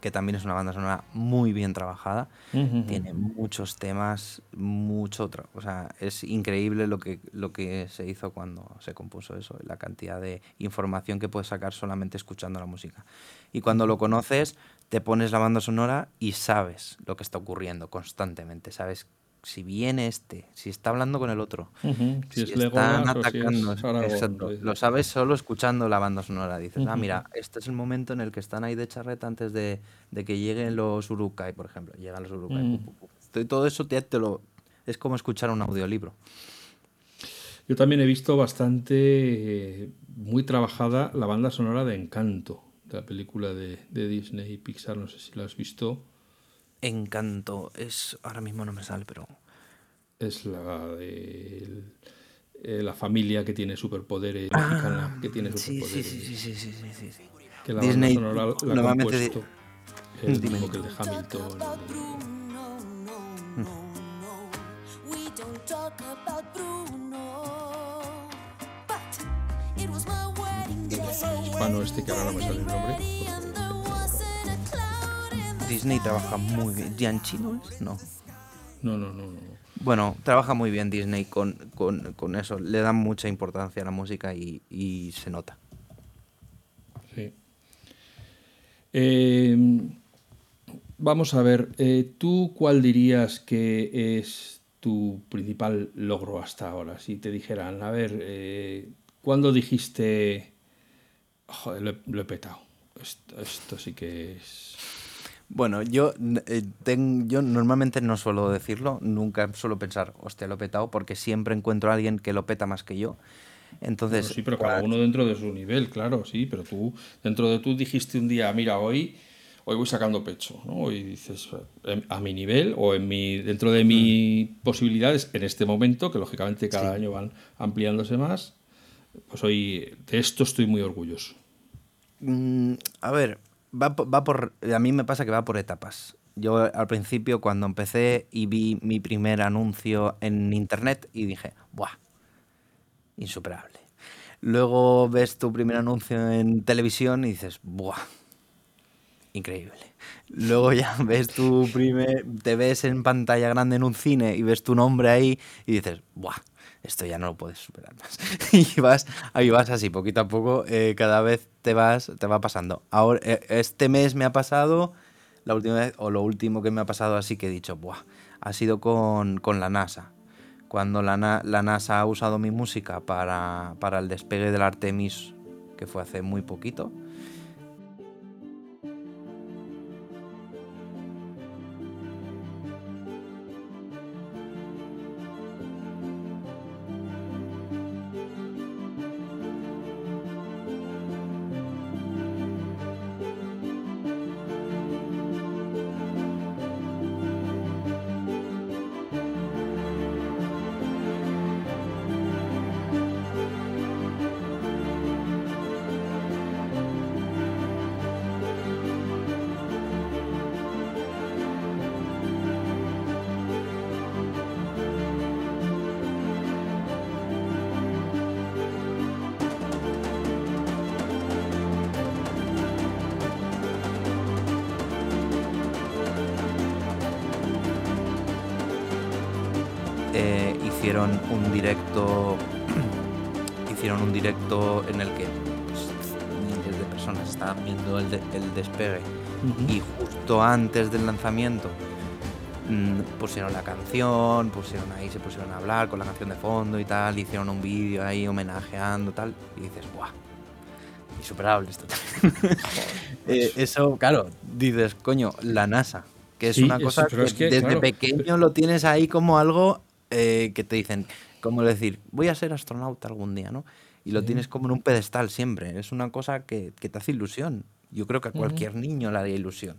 que también es una banda sonora muy bien trabajada. Tiene muchos temas, mucho otro. O sea, es increíble lo que, lo que se hizo cuando se compuso eso, la cantidad de información que puedes sacar solamente escuchando la música. Y cuando lo conoces, te pones la banda sonora y sabes lo que está ocurriendo constantemente. Sabes si viene este, si está hablando con el otro, si, están atacando, lo sabes solo escuchando la banda sonora. Dices, ah, mira, este es el momento en el que están ahí de charreta antes de, que lleguen los Urukai, por ejemplo. Llegan los Urukai. Todo eso te, lo, es como escuchar un audiolibro. Yo también he visto bastante, eh, muy trabajada la banda sonora de Encanto, de la película de, de Disney y Pixar, no sé si la has visto. Encanto. Es. Ahora mismo no me sale, pero. Es la de. Eh, la familia que tiene superpoderes ah, mexicana que tiene superpoderes. Sí, sí, sí, sí, sí, sí, sí. Que la Disney sonora la, la compuesto de... el mismo que el de Hamilton. El hispano este que ahora no me sale el nombre. Disney trabaja muy bien. ¿Gianchino es? No. No, no, no, no. Bueno, trabaja muy bien Disney con, eso. Le dan mucha importancia a la música y, se nota. Sí. Em, vamos a ver, eh, ¿tú cuál dirías que es tu principal logro hasta ahora? Si te dijeran, a ver, eh, ¿cuándo dijiste, joder, lo, he petado? esto sí que es bueno, yo, eh, yo normalmente no suelo decirlo, nunca suelo pensar, hostia, lo he petado, porque siempre encuentro a alguien que lo peta más que yo. Entonces, sí, pero cada uno dentro de su nivel, claro, sí, pero tú, dentro de tú dijiste un día, mira, hoy, hoy voy sacando pecho, ¿no? Y dices, a mi nivel o en mi, dentro de mis mm. posibilidades en este momento, que lógicamente cada año van ampliándose más, pues hoy de esto estoy muy orgulloso. Mm, a ver, va, va por. A mí me pasa que va por etapas. Yo al principio, cuando empecé y vi mi primer anuncio en internet, y dije, ¡buah! Insuperable. Luego ves tu primer anuncio en televisión y dices, ¡buah! Increíble. Luego ya ves tu primer. Te ves en pantalla grande en un cine y ves tu nombre ahí y dices, ¡buah! Esto ya no lo puedes superar más. y vas, ahí vas así, poquito a poco, eh, cada vez te vas, te va pasando. Ahora, eh, este mes me ha pasado, la última vez, o lo último que me ha pasado así que he dicho, Buah, ha sido con, con la NASA. Cuando la, la, NASA ha usado mi música para, para el despegue del Artemis, que fue hace muy poquito, un directo hicieron un directo en el que pues, miles de personas estaban viendo el, despegue y justo antes del lanzamiento mm, pusieron la canción, pusieron ahí, se pusieron a hablar con la canción de fondo y tal, hicieron un vídeo ahí homenajeando tal, y dices, ¡buah! Insuperable esto eh, eso, claro, dices, coño, la NASA, que es una cosa que, desde pequeño lo tienes ahí como algo eh, que te dicen, como decir, voy a ser astronauta algún día, ¿no? Y lo tienes como en un pedestal siempre. Es una cosa que, te hace ilusión. Yo creo que a cualquier niño le haría ilusión.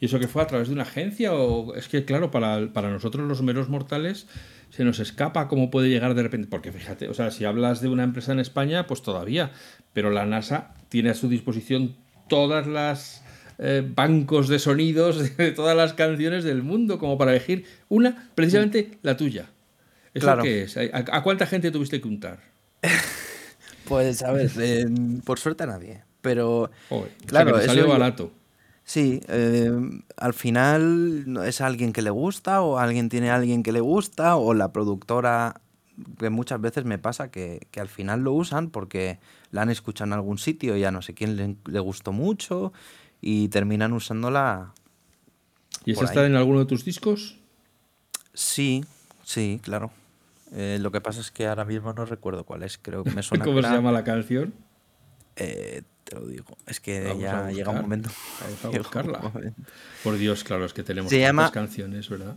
¿Y eso que fue a través de una agencia? O es que, claro, para, para nosotros los meros mortales se nos escapa cómo puede llegar de repente. Porque fíjate, o sea, si hablas de una empresa en España, pues todavía. Pero la NASA tiene a su disposición todas las eh, bancos de sonidos de todas las canciones del mundo, como para elegir una, precisamente la tuya. ¿Eso qué es? ¿A, cuánta gente tuviste que untar? pues a ver, eh, por suerte a nadie. Pero claro, que salió barato. Sí, eh, al final es alguien que le gusta o alguien tiene a alguien que le gusta o la productora, que muchas veces me pasa que, al final lo usan porque la han escuchado en algún sitio y a no sé quién le, le gustó mucho y terminan usándola. ¿Y esa está en alguno de tus discos? Sí, sí, claro. Eh, lo que pasa es que ahora mismo no recuerdo cuál es, creo que me suena. ¿Cómo se llama la canción? Eh, te lo digo. Es que ya llega un momento. Vamos a buscarla. Por Dios, claro, es que tenemos muchas canciones, ¿verdad?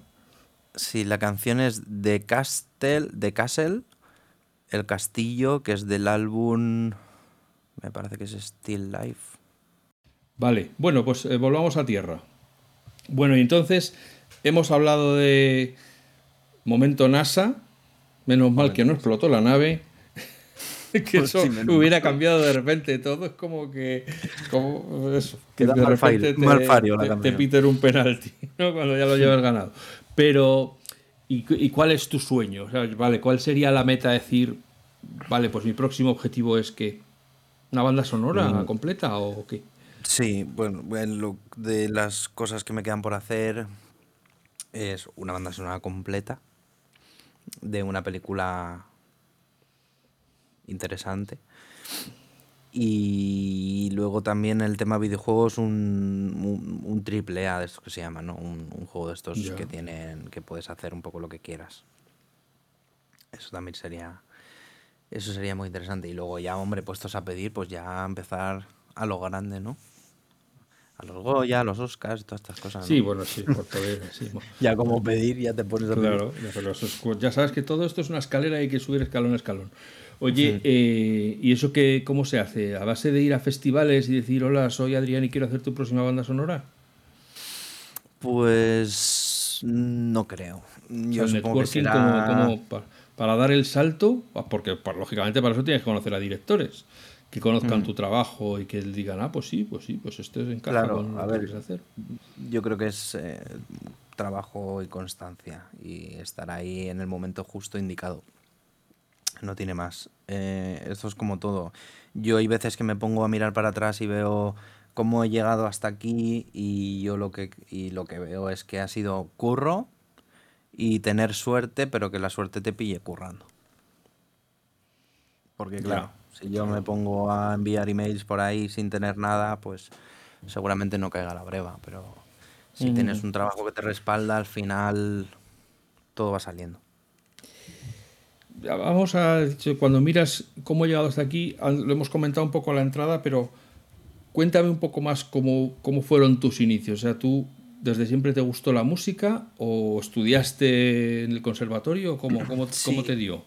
Sí, la canción es de Castle, de Castle, El Castillo, que es del álbum. Me parece que es Still Life. Vale, bueno, pues eh, volvamos a tierra. Bueno, y entonces hemos hablado de momento NASA, menos mal que no explotó la nave, que pues eso hubiera cambiado de repente todo, es como que como eso, que de repente te, un penalti, ¿no? cuando ya lo llevas ganado. Pero, ¿y, cuál es tu sueño? vale, ¿cuál sería la meta? Decir, vale, pues mi próximo objetivo es que una banda sonora mm. completa o qué? Sí, bueno, lo de las cosas que me quedan por hacer es una banda sonora completa de una película interesante. Y luego también el tema videojuegos, un, un, triple A de esto que se llama, ¿no? Un, juego de estos que tienen, que puedes hacer un poco lo que quieras. Eso también sería, eso sería muy interesante. Y luego ya, hombre, puestos a pedir, pues ya empezar a lo grande, ¿no? A los Goya, a los Oscars, todas estas cosas. Sí, bueno, sí, por poder. Sí. ya como pedir, ya te pones a pedir. Claro, ya, ya sabes que todo esto es una escalera y hay que subir escalón a escalón. Oye, eh, ¿y eso qué, cómo se hace? ¿A base de ir a festivales y decir, hola, soy Adrián y quiero hacer tu próxima banda sonora? Pues no creo. Yo networking como, para, dar el salto, porque pues, lógicamente para eso tienes que conocer a directores que conozcan mm. tu trabajo y que digan, ah, pues sí, pues sí, pues esto es encaja con lo que quieres hacer. Yo creo que es eh, trabajo y constancia y estar ahí en el momento justo indicado no tiene más. Eh, esto es como todo. Yo hay veces que me pongo a mirar para atrás y veo cómo he llegado hasta aquí y yo lo que, y lo que veo es que ha sido curro y tener suerte, pero que la suerte te pille currando. Porque claro, si yo me pongo a enviar emails por ahí sin tener nada, pues seguramente no caiga la breva, pero si tienes un trabajo que te respalda, al final todo va saliendo vamos a, cuando miras cómo he llegado hasta aquí, lo hemos comentado un poco a la entrada, pero cuéntame un poco más cómo, cómo fueron tus inicios. O sea, tú desde siempre te gustó la música o estudiaste en el conservatorio, ¿cómo, cómo, cómo te dio?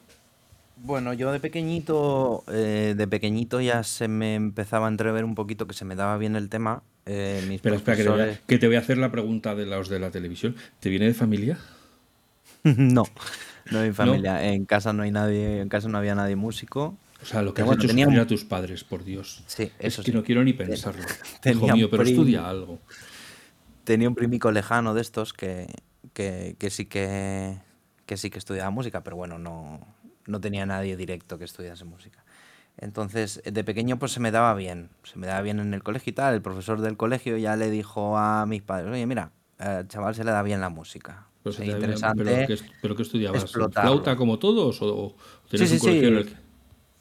Bueno, yo de pequeñito, eh, de pequeñito ya se me empezaba a entrever un poquito que se me daba bien el tema. Eh, Pero espera, que te, voy a, que te voy a hacer la pregunta de los de la televisión. ¿Te viene de familia? no. No hay familia. En casa no hay nadie, en casa no había nadie músico. O sea, lo que has hecho tenía... a tus padres, por Dios. Sí, eso es que no quiero ni pensarlo. Hijo mío, pero estudia algo. Tenía un primico lejano de estos que, que, que, sí que, que sí que estudiaba música, pero bueno, no, no tenía nadie directo que estudiase música. Entonces, de pequeño pues se me daba bien, se me daba bien en el colegio y tal. El profesor del colegio ya le dijo a mis padres, oye, mira, al chaval se le da bien la música. Pero, interesante. ¿Pero, qué, estudiabas? ¿Flauta como todos? ¿O, sí, sí, sí.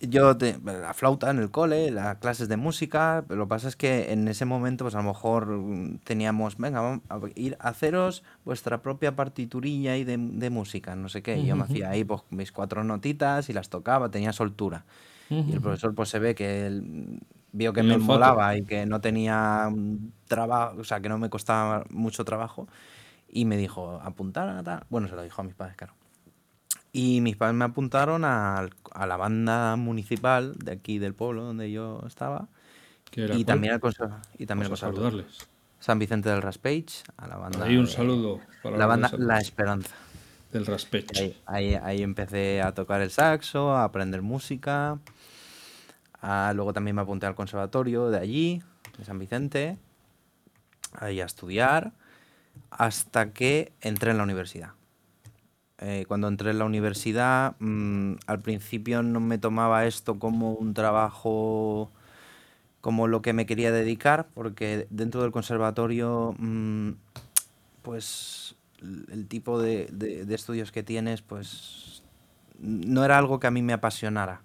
Yo, la flauta en el cole, las clases de música, pero lo que pasa es que en ese momento, pues a lo mejor mm, teníamos, venga, vamos a ir a haceros vuestra propia partiturilla y de, música, no sé qué. Y yo me hacía ahí pues, mis cuatro notitas y las tocaba, tenía soltura. Y el profesor, pues se ve que él, vio que me molaba y que no tenía trabajo, o sea, que no me costaba mucho trabajo y me dijo, apuntar a tal. Bueno, se lo dijo a mis padres, claro. Y mis padres me apuntaron a, a la banda municipal de aquí del pueblo donde yo estaba. y, también al y también al saludarles. San Vicente del Raspage, a la banda. Ahí un saludo para la banda La Esperanza. Del Raspage. Ahí, ahí, empecé a tocar el saxo, a aprender música. luego también me apunté al conservatorio de allí, de San Vicente, ahí a estudiar hasta que entré en la universidad. Eh, cuando entré en la universidad, mm, al principio no me tomaba esto como un trabajo como lo que me quería dedicar, porque dentro del conservatorio, mm, pues el tipo de, de, estudios que tienes, pues no era algo que a mí me apasionara,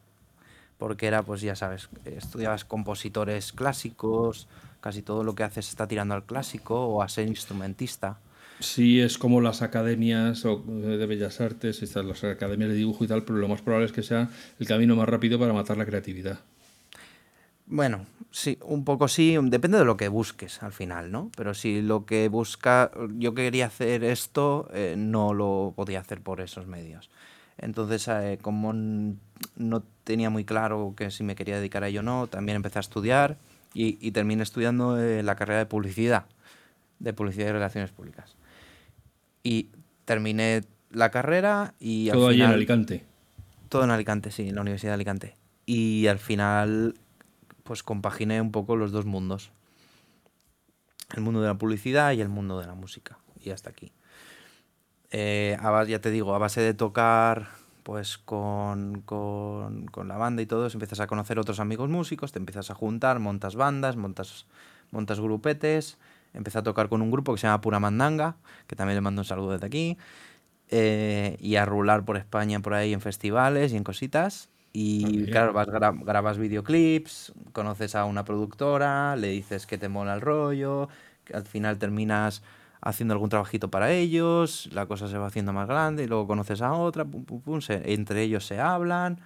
porque era, pues ya sabes, estudiabas compositores clásicos, casi todo lo que haces está tirando al clásico o a ser instrumentista. Sí, es como las academias de bellas artes, estas, las academias de dibujo y tal, pero lo más probable es que sea el camino más rápido para matar la creatividad. Bueno, sí, un poco sí, depende de lo que busques al final, ¿no? Pero si lo que busca, yo quería hacer esto, eh, no lo podía hacer por esos medios. Entonces, eh, como no tenía muy claro que si me quería dedicar a ello o no, también empecé a estudiar y, terminé estudiando eh, la carrera de publicidad, de publicidad y relaciones públicas. Y terminé la carrera y... Todo allí en Alicante. Todo en Alicante, sí, en la Universidad de Alicante. Y al final, pues compaginé un poco los dos mundos. El mundo de la publicidad y el mundo de la música. Y hasta aquí. Eh, ya te digo, a base de tocar pues con, con, con, la banda y todo empiezas a conocer otros amigos músicos, te empiezas a juntar, montas bandas, montas, montas grupetes, empecé a tocar con un grupo que se llama Pura Mandanga, que también le mando un saludo desde aquí, eh, y a rular por España por ahí en festivales y en cositas. Y claro, vas, grabas videoclips, conoces a una productora, le dices que te mola el rollo, que al final terminas haciendo algún trabajito para ellos, la cosa se va haciendo más grande y luego conoces a otra, pum, pum, pum, entre ellos se hablan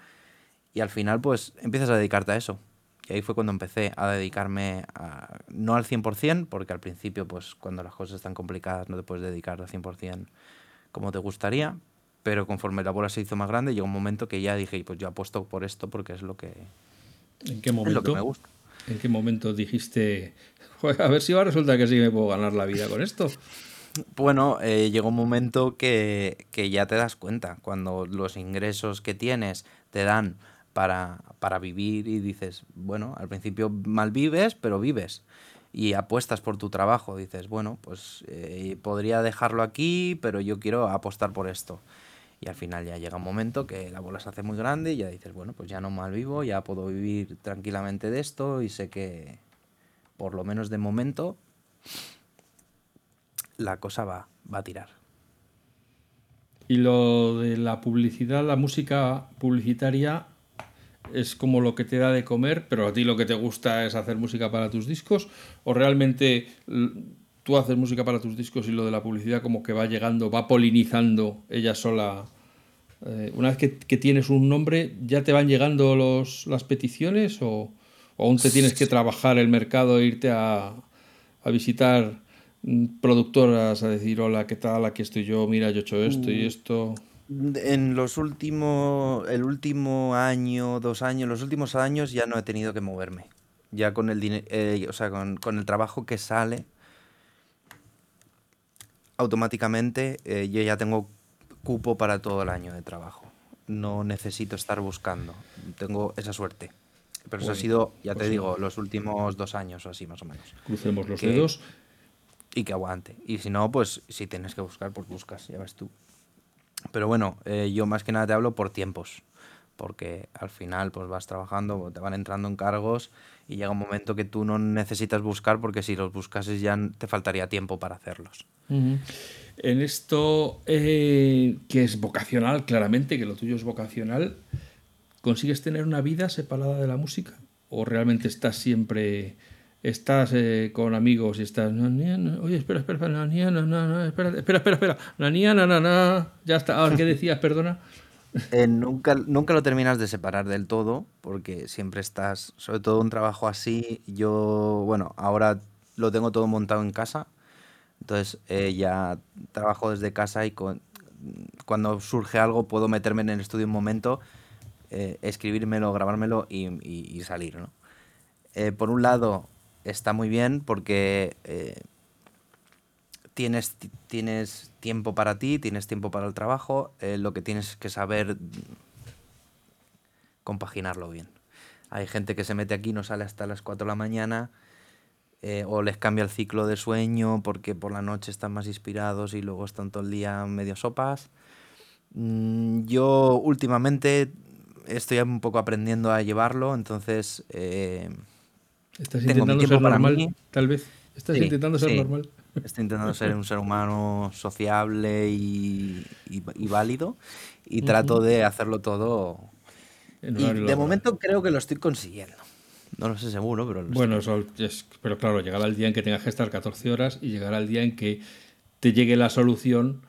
y al final pues empiezas a dedicarte a eso. Y ahí fue cuando empecé a dedicarme a, no al 100%, porque al principio pues cuando las cosas están complicadas no te puedes dedicar al 100% como te gustaría, pero conforme la bola se hizo más grande llegó un momento que ya dije, pues yo apuesto por esto porque es lo que, ¿En qué momento, me gusta. ¿En qué momento dijiste, a ver si va a resultar que sí me puedo ganar la vida con esto? Bueno, eh, llegó un momento que, que, ya te das cuenta, cuando los ingresos que tienes te dan para, para vivir y dices, bueno, al principio mal vives, pero vives y apuestas por tu trabajo. Dices, bueno, pues eh, podría dejarlo aquí, pero yo quiero apostar por esto. Y al final ya llega un momento que la bola se hace muy grande y ya dices, bueno, pues ya no mal vivo, ya puedo vivir tranquilamente de esto y sé que, por lo menos de momento, la cosa va, va a tirar. Y lo de la publicidad, la música publicitaria, es como lo que te da de comer, pero a ti lo que te gusta es hacer música para tus discos, o realmente tú haces música para tus discos y lo de la publicidad como que va llegando, va polinizando ella sola. Eh, una vez que, tienes un nombre, ¿ya te van llegando los, las peticiones o, aún te tienes que trabajar el mercado e irte a, a visitar mm, productoras a decir, hola, ¿qué tal? Aquí estoy yo, mira, yo he hecho esto y mm. esto. En los últimos, el último año, dos años, los últimos años ya no he tenido que moverme. Ya con el dinero, eh, o sea, con, el trabajo que sale, automáticamente eh, yo ya tengo cupo para todo el año de trabajo. No necesito estar buscando. Tengo esa suerte. Pero eso ha sido, ya te pues digo, los últimos dos años o así más o menos. Crucemos los dedos. Y que aguante. Y si no, pues si tienes que buscar, pues buscas, ya ves tú. Pero bueno, eh, yo más que nada te hablo por tiempos, porque al final pues vas trabajando, te van entrando encargos y llega un momento que tú no necesitas buscar porque si los buscases ya te faltaría tiempo para hacerlos. En esto eh, que es vocacional, claramente, que lo tuyo es vocacional, ¿consigues tener una vida separada de la música? ¿O realmente estás siempre estás eh, con amigos y estás. Oye, espera, espera, espera, espera, espera, espera, espera, na, ya está. Ahora, ¿qué decías? Perdona. Eh, nunca, nunca lo terminas de separar del todo, porque siempre estás, sobre todo un trabajo así, yo, bueno, ahora lo tengo todo montado en casa, entonces eh, ya trabajo desde casa y con, cuando surge algo puedo meterme en el estudio un momento, escribírmelo, grabármelo y, y salir, ¿no? por un lado, está muy bien porque eh, tienes, tienes tiempo para ti, tienes tiempo para el trabajo, eh, lo que tienes que saber compaginarlo bien. Hay gente que se mete aquí, no sale hasta las 4 de la mañana, eh, o les cambia el ciclo de sueño porque por la noche están más inspirados y luego están todo el día medio sopas. Mm, yo últimamente estoy un poco aprendiendo a llevarlo, entonces Estás intentando ser normal, tal vez. Estás intentando ser normal. Estoy intentando ser un ser humano sociable y, válido y trato de hacerlo todo. Y de momento creo que lo estoy consiguiendo. No lo sé seguro, pero... bueno, pero claro, llegará el día en que tengas que estar 14 horas y llegará el día en que te llegue la solución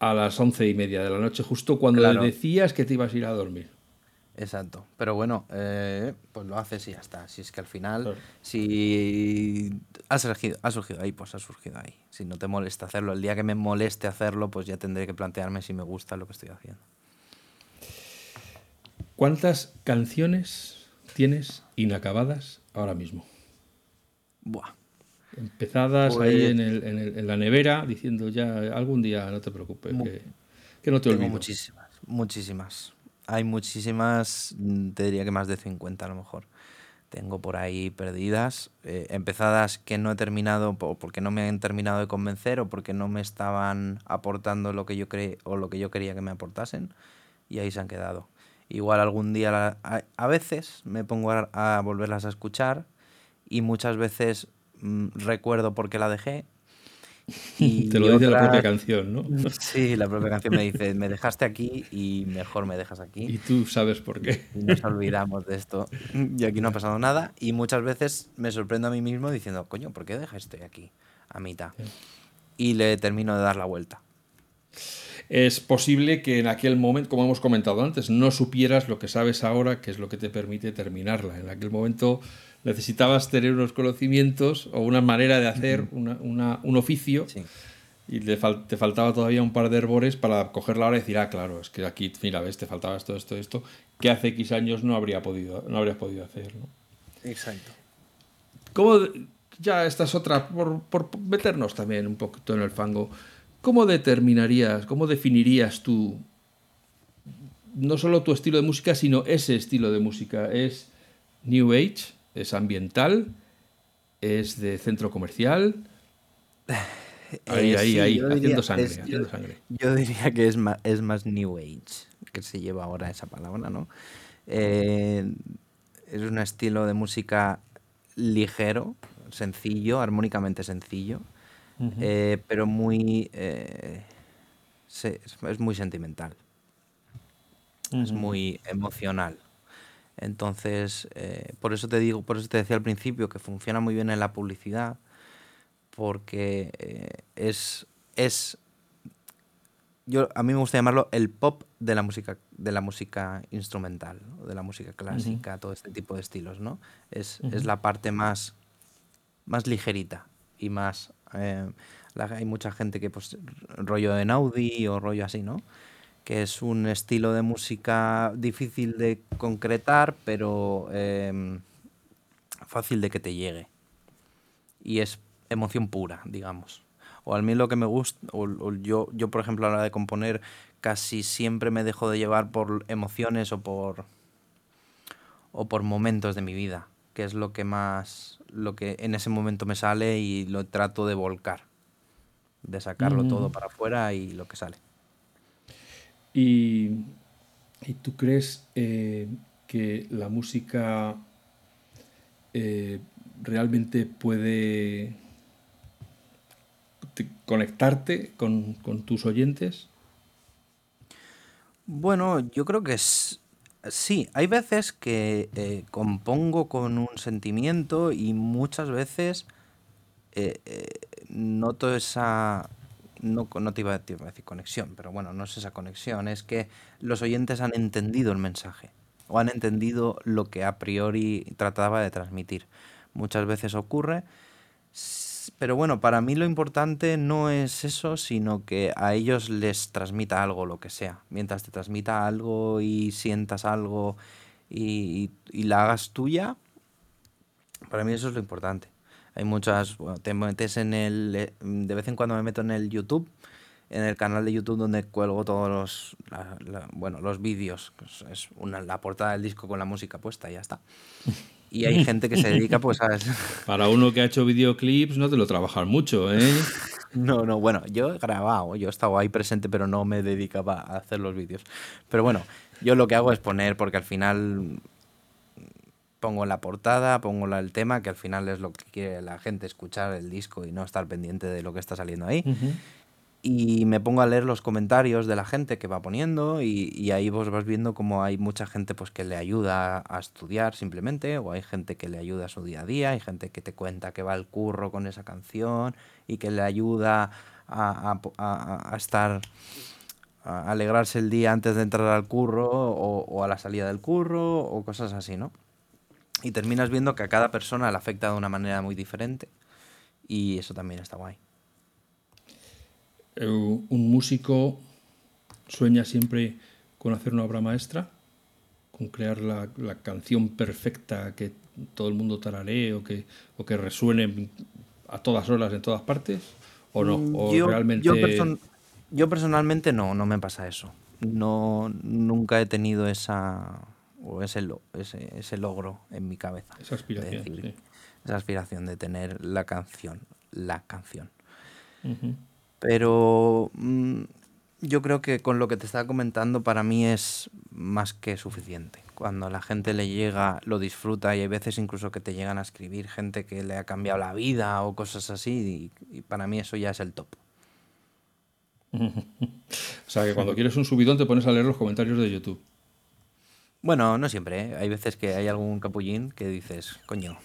a las once y media de la noche, justo cuando decías que te ibas a ir a dormir. Exacto. Pero bueno, eh, pues lo haces y ya está. Si es que al final, si ha surgido, ha surgido ahí, pues ha surgido ahí. Si no te molesta hacerlo, el día que me moleste hacerlo, pues ya tendré que plantearme si me gusta lo que estoy haciendo. ¿Cuántas canciones tienes inacabadas ahora mismo? Buah. Empezadas ahí pues en, el, en, la nevera, diciendo ya algún día, no te preocupes, que, no te olvides. Muchísimas, muchísimas hay muchísimas, mm, te diría que más de 50 a lo mejor. Tengo por ahí perdidas, eh, empezadas que no he terminado porque no me han terminado de convencer o porque no me estaban aportando lo que yo cre o lo que yo quería que me aportasen y ahí se han quedado. Igual algún día, a, veces me pongo a, volverlas a escuchar y muchas veces mm, recuerdo por qué la dejé. Y Te lo dice la propia canción, ¿no? Sí, la propia canción me dice, me dejaste aquí y mejor me dejas aquí. Y tú sabes por qué. Y nos olvidamos de esto. Y aquí no ha pasado nada. Y muchas veces me sorprendo a mí mismo diciendo, coño, ¿por qué dejaste aquí a mitad? Y le termino de dar la vuelta es posible que en aquel momento, como hemos comentado antes, no supieras lo que sabes ahora, que es lo que te permite terminarla. En aquel momento necesitabas tener unos conocimientos o una manera de hacer un oficio y te, faltaba todavía un par de herbores para cogerla ahora y decir, ah, claro, es que aquí, mira, ves, te faltaba esto, esto, esto, que hace X años no, habría podido, no habrías podido hacer. Exacto. ¿Cómo, ya esta es otra, por, por meternos también un poquito en el fango, ¿Cómo determinarías, cómo definirías tú no solo tu estilo de música, sino ese estilo de música? ¿Es New Age? ¿Es ambiental? ¿Es de centro comercial? Ahí, eh, ahí, ahí, haciendo, sangre, Yo diría que es más, es más New Age, que se lleva ahora esa palabra, ¿no? Eh, es un estilo de música ligero, sencillo, armónicamente sencillo, eh, pero muy... Es, muy sentimental. Es muy emocional. Entonces, eh, por eso te digo, por eso te decía al principio que funciona muy bien en la publicidad, porque es, es yo a mí me gusta llamarlo el pop de la música de la música instrumental de la música clásica todo este tipo de estilos no es, es, la parte más más ligerita y más eh, hay mucha gente que, pues, rollo en Audi o rollo así, ¿no? Que es un estilo de música difícil de concretar, pero em, fácil de que te llegue. Y es emoción pura, digamos. O a mí lo que me gusta, o, yo, yo, por ejemplo, a la hora de componer, casi siempre me dejo de llevar por emociones o por, o por momentos de mi vida que es lo que más, lo que en ese momento me sale y lo trato de volcar, de sacarlo todo para afuera y lo que sale. ¿Y, tú crees eh, que la música eh, realmente puede conectarte con, con tus oyentes? Bueno, yo creo que Sí, hay veces que eh, compongo con un sentimiento y muchas veces noto esa... No, te, iba, a decir conexión, pero bueno, no es esa conexión, es que los oyentes han entendido el mensaje o han entendido lo que a priori trataba de transmitir. Muchas veces ocurre pero bueno, para mí lo importante no es eso, sino que a ellos les transmita algo, lo que sea. Mientras te transmita algo y sientas algo y, la hagas tuya, para mí eso es lo importante. Hay muchas, bueno, te metes en el, eh, de vez en cuando me meto en el YouTube, en el canal de YouTube donde cuelgo todos los, bueno, los vídeos, es una, la portada del disco con la música puesta y ya está. Y hay gente que se dedica pues a... Para uno que ha hecho videoclips no te lo trabajas mucho, ¿eh? No, no, bueno, yo he grabado, yo he estado ahí presente, pero no me dedicaba a hacer los vídeos. Pero bueno, yo lo que hago es poner, porque al final pongo la portada, pongo el tema, que al final es lo que quiere la gente escuchar el disco y no estar pendiente de lo que está saliendo ahí y me pongo a leer los comentarios de la gente que va poniendo y, ahí vos vas viendo como hay mucha gente pues que le ayuda a estudiar simplemente o hay gente que le ayuda a su día a día, hay gente que te cuenta que va al curro con esa canción y que le ayuda a, a, estar a alegrarse el día antes de entrar al curro o, o, a la salida del curro o cosas así, ¿no? Y terminas viendo que a cada persona le afecta de una manera muy diferente y eso también está guay. Eh, un músico sueña siempre con hacer una obra maestra, con crear la, canción perfecta que todo el mundo tararee o que, o que resuene a todas horas en todas partes, o no, o yo, realmente... Yo, personalmente no, no me pasa eso. No, nunca he tenido esa o ese, ese, ese logro en mi cabeza. Esa aspiración. Esa aspiración de tener la canción, la canción. Pero mm, yo creo que con lo que te estaba comentando para mí es más que suficiente cuando la gente le llega, lo disfruta y hay veces incluso que te llegan a escribir gente que le ha cambiado la vida o cosas así y, para mí eso ya es el top. o sea que cuando quieres un subidón te pones a leer los comentarios de YouTube. Bueno, no siempre, ¿eh? hay veces que hay algún capullín que dices, coño,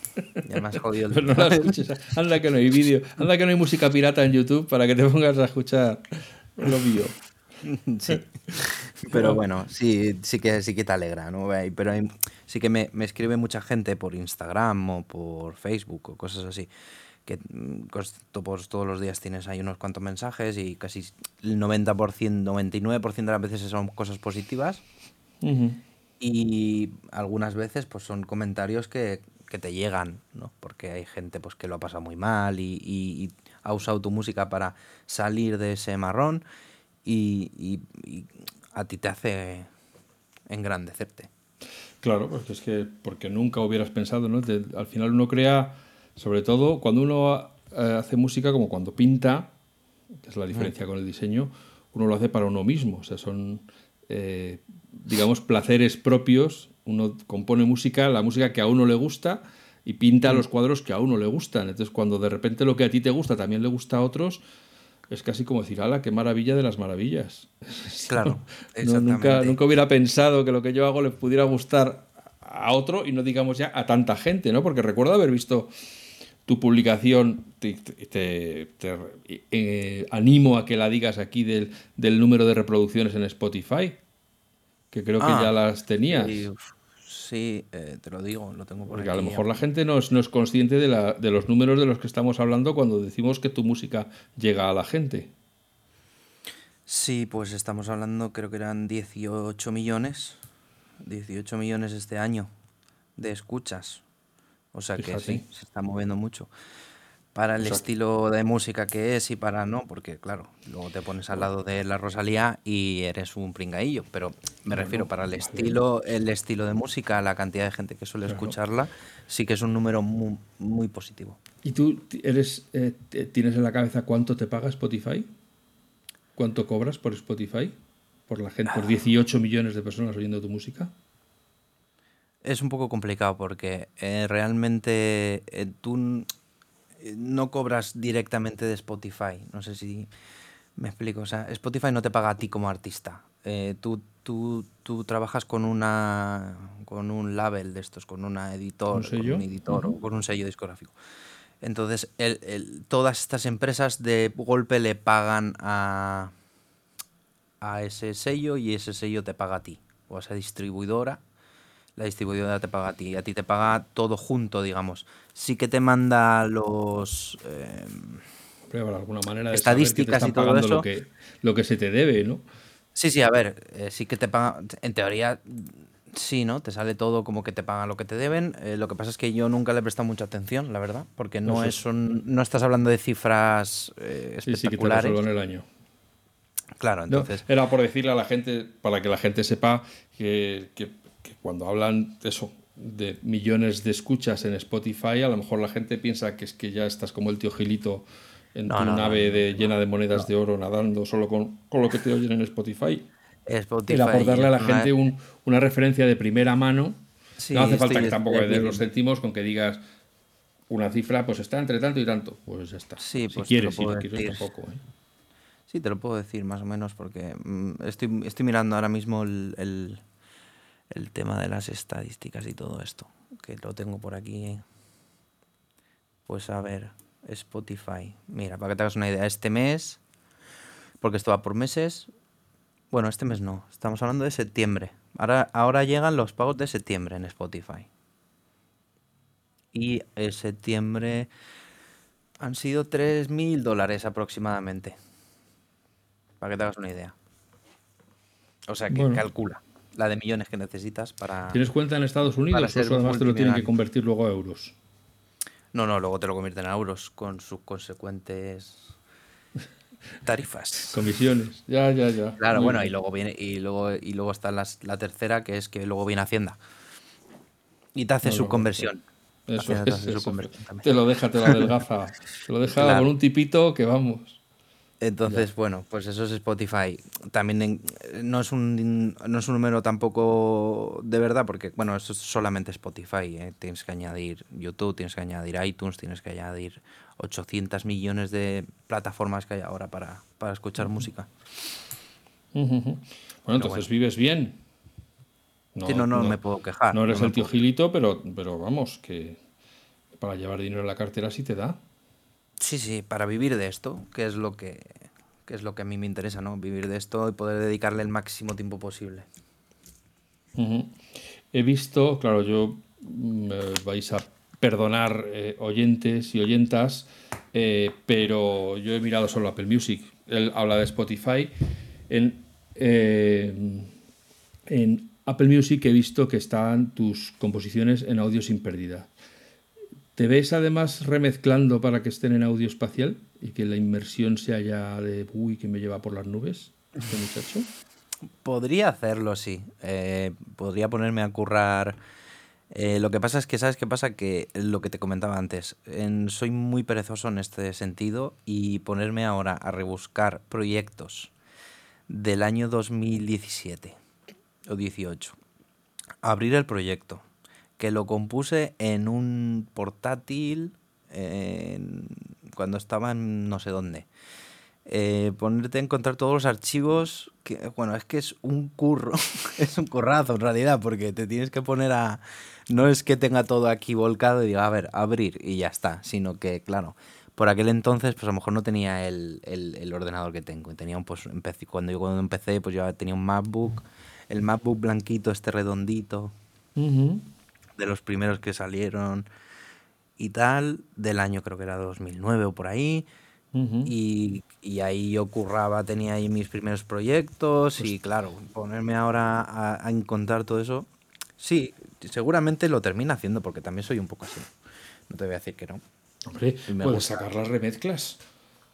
ya me has jodido el Pero no la escuches, anda que no hay vídeo, anda que no hay música pirata en YouTube para que te pongas a escuchar lo mío. Sí. Pero bueno, sí, sí que sí que te alegra, ¿no? Pero sí que me, escribe mucha gente por Instagram o por Facebook o cosas así. Que pues, todos los días tienes ahí unos cuantos mensajes y casi el 90%, 99% de las veces son cosas positivas. Y algunas veces pues son comentarios que, te llegan, ¿no? Porque hay gente pues que lo ha pasado muy mal y, y ha usado tu música para salir de ese marrón y, a ti te hace engrandecerte. Claro, porque es que porque nunca hubieras pensado, ¿no? al final uno crea, sobre todo cuando uno eh, hace música, como cuando pinta, que es la diferencia mm. con el diseño, uno lo hace para uno mismo, o sea, son, eh, digamos, placeres propios, uno compone música, la música que a uno le gusta y pinta mm. los cuadros que a uno le gustan, entonces cuando de repente lo que a ti te gusta también le gusta a otros, es casi como decir, ala, qué maravilla de las maravillas. Claro, nunca, nunca hubiera pensado que lo que yo hago le pudiera gustar a otro y no digamos ya a tanta gente, ¿no? Porque recuerdo haber visto tu publicación, te, eh, animo a que la digas aquí del, número de reproducciones en Spotify, que creo que ah, ya las tenías. Sí, eh, te lo digo, lo tengo por Porque a lo mejor la gente no es, no es consciente de, la, de los números de los que estamos hablando cuando decimos que tu música llega a la gente. Sí, pues estamos hablando, creo que eran 18 millones. 18 millones este año de escuchas. O sea que sí, se está moviendo mucho para el estilo de música que es y para no, porque claro, luego te pones al lado de la Rosalía y eres un pringaillo, pero me refiero para el estilo, el estilo de música, la cantidad de gente que suele escucharla, sí que es un número muy, muy positivo. ¿Y tú eres eh, tienes en la cabeza cuánto te paga Spotify? ¿Cuánto cobras por Spotify? Por la gente, por 18 millones de personas oyendo tu música. Es un poco complicado porque eh, realmente eh, tú no cobras directamente de Spotify. No sé si me explico. O sea, Spotify no te paga a ti como artista. Eh, tú, tú, tú, trabajas con una con un label de estos, con una editor, con un editor o con un sello discográfico. Entonces, el, todas estas empresas de golpe le pagan a, a ese sello y ese sello te paga a ti, o a esa distribuidora la distribuidora te paga a ti, a ti te paga todo junto, digamos. Sí que te manda los... Eh, alguna manera de estadísticas y todo eso. Lo que, lo que se te debe, ¿no? Sí, sí, a ver, eh, sí que te paga, en teoría, sí, ¿no? Te sale todo como que te pagan lo que te deben. Eh, lo que pasa es que yo nunca le he prestado mucha atención, la verdad, porque no, es, no estás hablando de cifras espectaculares. Sí, sí, que te en el año. Claro, entonces. era por decirle a la gente, para que la gente sepa que, que que cuando hablan de eso, de millones de escuchas en Spotify, a lo mejor la gente piensa que es que ya estás como el tío Gilito en tu nave de, llena de monedas de oro nadando solo con, lo que te oyen en Spotify. Spotify Era por darle a la gente una referencia de primera mano. no hace falta que tampoco de los céntimos con que digas una cifra, pues está entre tanto y tanto. Pues ya está. si pues quieres, si no quieres tampoco. ¿eh? Sí, te lo puedo decir más o menos porque mm, estoy, estoy mirando ahora mismo el el tema de las estadísticas y todo esto, que lo tengo por aquí. Pues a ver, Spotify. Mira, para que te hagas una idea, este mes, porque esto va por meses. Bueno, este mes no, estamos hablando de septiembre. Ahora, ahora llegan los pagos de septiembre en Spotify. Y en septiembre han sido 3.000 dólares aproximadamente. Para que te hagas una idea. O sea, que calcula la de millones que necesitas para. ¿Tienes cuenta en Estados Unidos o eso además te lo tienen que convertir luego a euros? No, no, luego te lo convierten a euros con sus consecuentes tarifas. Comisiones, ya, ya, ya. Claro, bueno, y luego viene, y luego, y luego está la, tercera, que es que luego viene Hacienda. Y te hace su conversión. Eso, te, te lo deja, te lo adelgaza. te lo deja con un tipito que vamos. Entonces, bueno, pues eso es Spotify. También no, es un, no es un número tampoco de verdad, porque, bueno, eso es solamente Spotify. ¿eh? Tienes que añadir YouTube, tienes que añadir iTunes, tienes que añadir 800 millones de plataformas que hay ahora para, escuchar música. Bueno, entonces vives bien. No, no, no, me puedo quejar. No eres el tío Gilito, pero, pero vamos, que para llevar dinero en la cartera sí te da. Sí, sí, para vivir de esto, que es lo que, es lo que a mí me interesa, ¿no? Vivir de esto y poder dedicarle el máximo tiempo posible. He visto, claro, yo me mm, vais a perdonar eh, oyentes y oyentas, eh, pero yo he mirado solo Apple Music. Él habla de Spotify. En, eh, en Apple Music he visto que están tus composiciones en audio sin pérdida. ¿Te ves además remezclando para que estén en audio espacial y que la inmersión sea ya de uy que me lleva por las nubes este muchacho? Podría hacerlo, sí. Eh, podría ponerme a currar. Eh, lo que pasa es que, ¿sabes qué pasa? Que lo que te comentaba antes, soy muy perezoso en este sentido y ponerme ahora a rebuscar proyectos del año 2017 o 18. Abrir el proyecto, que lo compuse en un portátil cuando estaba en no sé dónde. Eh, ponerte a encontrar todos los archivos, que bueno, es que es un curro, es un currazo en realidad, porque te tienes que poner a... No es que tenga todo aquí volcado y diga, a ver, abrir y ya está, sino que, claro, por aquel entonces, pues a lo mejor no tenía el, ordenador que tengo. Tenía un, pues, cuando yo cuando empecé, pues yo tenía un MacBook, el MacBook blanquito, este redondito de los primeros que salieron y tal, del año creo que era 2009 o por ahí. y, ahí yo curraba, tenía ahí mis primeros proyectos y pues claro, ponerme ahora a, encontrar todo eso, sí, seguramente lo termina haciendo porque también soy un poco así. No te voy a decir que no. Hombre, puedes sacar las remezclas.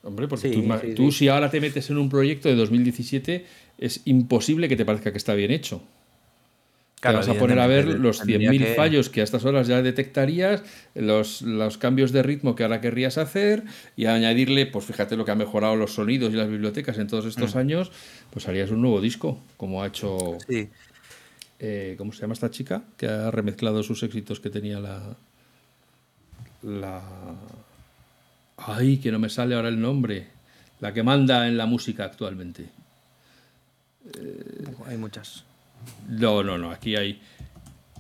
Hombre, porque tú, tú si ahora te metes en un proyecto de 2017, es imposible que te parezca que está bien hecho te vas a poner a ver los 100.000 fallos que a estas horas ya detectarías, los, los, cambios de ritmo que ahora querrías hacer y añadirle, pues fíjate lo que ha mejorado los sonidos y las bibliotecas en todos estos mm. años, pues harías un nuevo disco, como ha hecho... Sí. Eh, ¿Cómo se llama esta chica? Que ha remezclado sus éxitos que tenía la... La... Ay, que no me sale ahora el nombre. La que manda en la música actualmente. Hay muchas. No, no, no, aquí hay...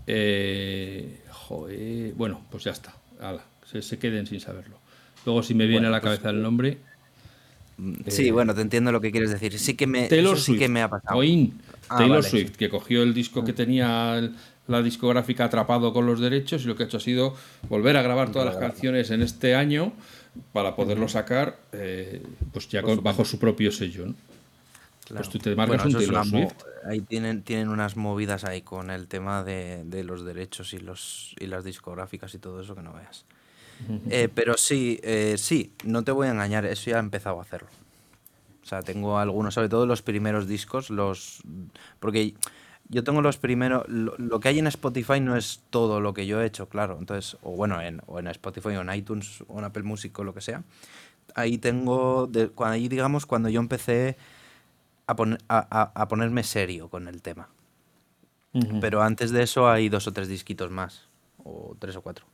Eh, bueno, pues ya está. se, queden sin saberlo. Luego si me viene a la pues, cabeza el nombre... Mm, sí, eh, bueno, te entiendo lo que quieres decir. Sí que me, Taylor Swift, que me ha pasado. Ah, Taylor Swift, que cogió el disco que tenía la discográfica atrapado con los derechos y lo que ha hecho ha sido volver a grabar todas las canciones en este año para poderlo sacar eh, pues ya bajo su propio sello. Pues tú te marcas un Taylor Swift ahí tienen, tienen unas movidas ahí con el tema de, los derechos y, los, y las discográficas y todo eso que no veas. Eh, pero sí, eh, sí, no te voy a engañar, eso ya he empezado a hacerlo. O sea, tengo algunos, sobre todo los primeros discos, los porque yo tengo los primeros, lo, que hay en Spotify no es todo lo que yo he hecho, claro. Entonces, o bueno, en, o en Spotify o en iTunes o en Apple Music o lo que sea. Ahí tengo, de, ahí digamos, cuando yo empecé a, ponerme serio con el tema. Pero antes de eso hay dos o tres disquitos más, o tres o cuatro.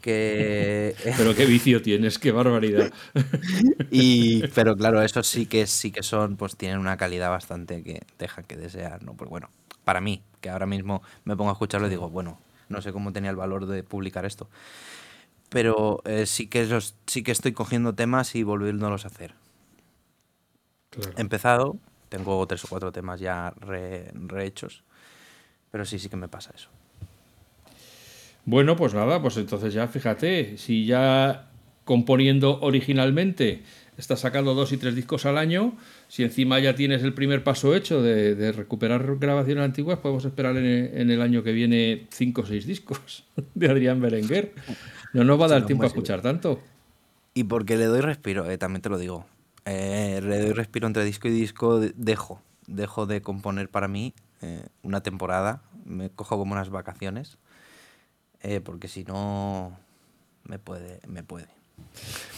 Que... pero qué vicio tienes, qué barbaridad. y, pero claro, esos sí que sí que son, pues tienen una calidad bastante que deja que desear, ¿no? Pues bueno, para mí, que ahora mismo me pongo a escucharlo y digo, bueno, no sé cómo tenía el valor de publicar esto. Pero eh, sí, que sí que estoy cogiendo temas y volviéndolos a hacer. He empezado, tengo tres o cuatro temas ya rehechos, pero sí, sí que me pasa eso. Bueno, pues nada, pues entonces ya fíjate, si ya componiendo originalmente estás sacando dos y tres discos al año, si encima ya tienes el primer paso hecho de, recuperar grabaciones antiguas, podemos esperar en, el año que viene cinco o seis discos de Adrián Berenguer. No nos va a dar tiempo a escuchar tanto. Y porque le doy respiro, eh, también te lo digo eh, le doy respiro entre disco y disco, dejo, dejo de componer para mí eh, una temporada, me cojo como unas vacaciones, eh, porque si no me puede, me puede.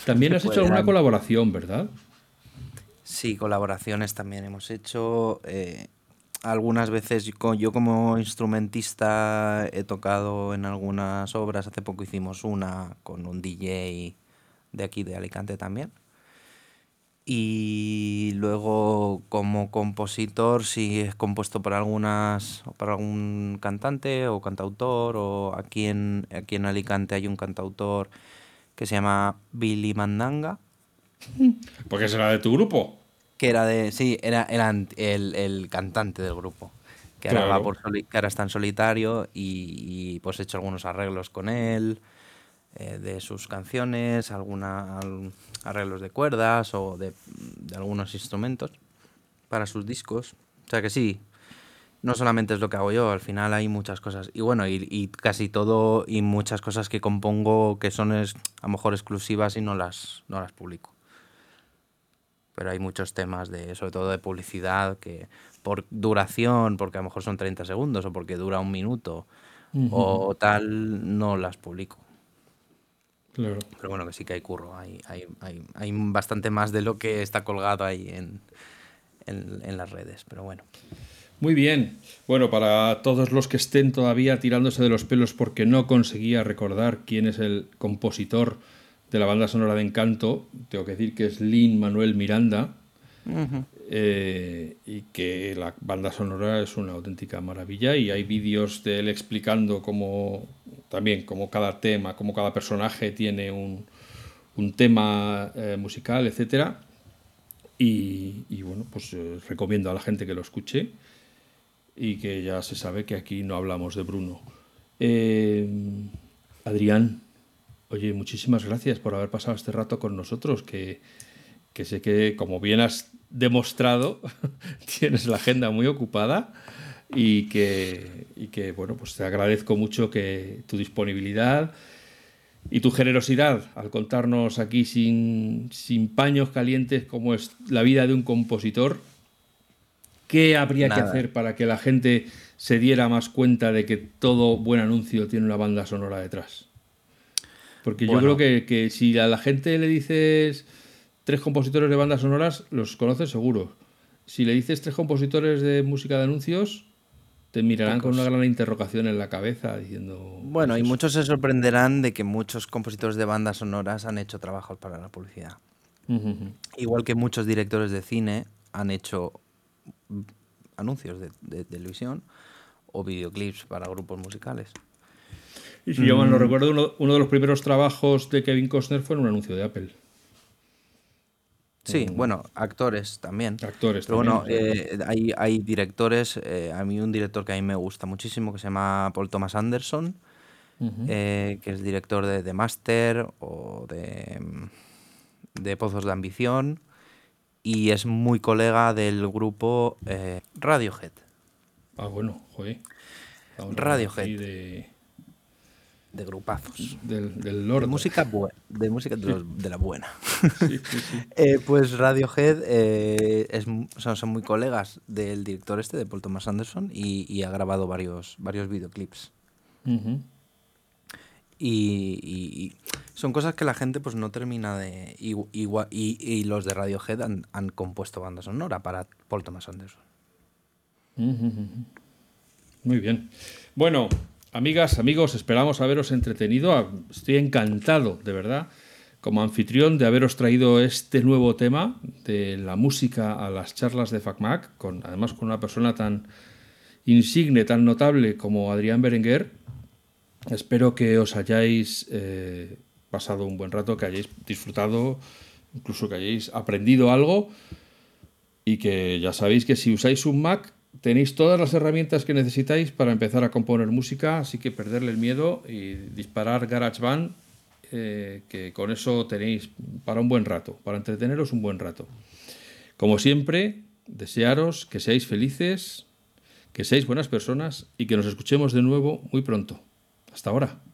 También has hecho alguna colaboración, ¿verdad? Sí, colaboraciones también hemos hecho. Eh, algunas veces yo como instrumentista he tocado en algunas obras. Hace poco hicimos una con un DJ de aquí de Alicante también. Y luego como compositor sí he compuesto para algunas para algún cantante o cantautor o aquí en aquí en Alicante hay un cantautor que se llama Billy Mandanga. Porque será de tu grupo. Que era de. Sí, era, el, cantante del grupo. Que, ahora por está en solitario y, pues he hecho algunos arreglos con él. Eh, de sus canciones, alguna, arreglos de cuerdas o de, algunos instrumentos para sus discos. O sea que sí, no solamente es lo que hago yo, al final hay muchas cosas. Y bueno, y, casi todo y muchas cosas que compongo que son es, a lo mejor exclusivas y no las, no las publico pero hay muchos temas de, sobre todo de publicidad, que por duración, porque a lo mejor son 30 segundos o porque dura un minuto o tal, no las publico. Claro. Pero bueno, que sí que hay curro, hay, hay, hay, hay bastante más de lo que está colgado ahí en, en, en las redes, pero bueno. Muy bien. Bueno, para todos los que estén todavía tirándose de los pelos porque no conseguía recordar quién es el compositor de la banda sonora de Encanto, tengo que decir que es Lin Manuel Miranda, eh, y que la banda sonora es una auténtica maravilla y hay vídeos de él explicando cómo también cómo cada tema, cómo cada personaje tiene un, tema eh, musical, etcétera. Y, bueno, pues eh, recomiendo a la gente que lo escuche y que ya se sabe que aquí no hablamos de Bruno. Adrián, Oye, muchísimas gracias por haber pasado este rato con nosotros, que, sé que, como bien has demostrado, tienes la agenda muy ocupada y que, que, bueno, pues te agradezco mucho que tu disponibilidad y tu generosidad al contarnos aquí sin, sin paños calientes cómo es la vida de un compositor. ¿Qué habría que hacer para que la gente se diera más cuenta de que todo buen anuncio tiene una banda sonora detrás? Porque yo creo que, si a la gente le dices tres compositores de bandas sonoras, los conoces seguro. Si le dices tres compositores de música de anuncios, te mirarán con una gran interrogación en la cabeza diciendo... Bueno, y muchos se sorprenderán de que muchos compositores de bandas sonoras han hecho trabajos para la publicidad. Igual que muchos directores de cine han hecho anuncios de televisión o videoclips para grupos musicales. Y si yo mal no mm. recuerdo, uno, de los primeros trabajos de Kevin Costner fue en un anuncio de Apple. Sí, bueno, actores también. Actores Pero bueno, eh, hay, directores, eh, a mí un director que a mí me gusta muchísimo, que se llama Paul Thomas Anderson, eh, que es director de The Master o de, de Pozos de Ambición, y es muy colega del grupo Radiohead. Ah, bueno, joder. Radiohead de grupazos. Del, del De música, de, música de, la buena. Eh, pues Radiohead eh, es, son, muy colegas del director este, de Paul Thomas Anderson, y, ha grabado varios, varios videoclips. y, son cosas que la gente pues no termina de... Y, y los de Radiohead han, han, compuesto banda sonora para Paul Thomas Anderson. Muy bien. Bueno, Amigas, amigos, esperamos haberos entretenido. Estoy encantado, de verdad, como anfitrión, de haberos traído este nuevo tema de la música a las charlas de FacMac, con, además con una persona tan insigne, tan notable como Adrián Berenguer. Espero que os hayáis eh, pasado un buen rato, que hayáis disfrutado, incluso que hayáis aprendido algo y que ya sabéis que si usáis un Mac Tenéis todas las herramientas que necesitáis para empezar a componer música, así que perderle el miedo y disparar GarageBand, eh, que con eso tenéis para un buen rato, para entreteneros un buen rato. Como siempre, desearos que seáis felices, que seáis buenas personas y que nos escuchemos de nuevo muy pronto. Hasta ahora.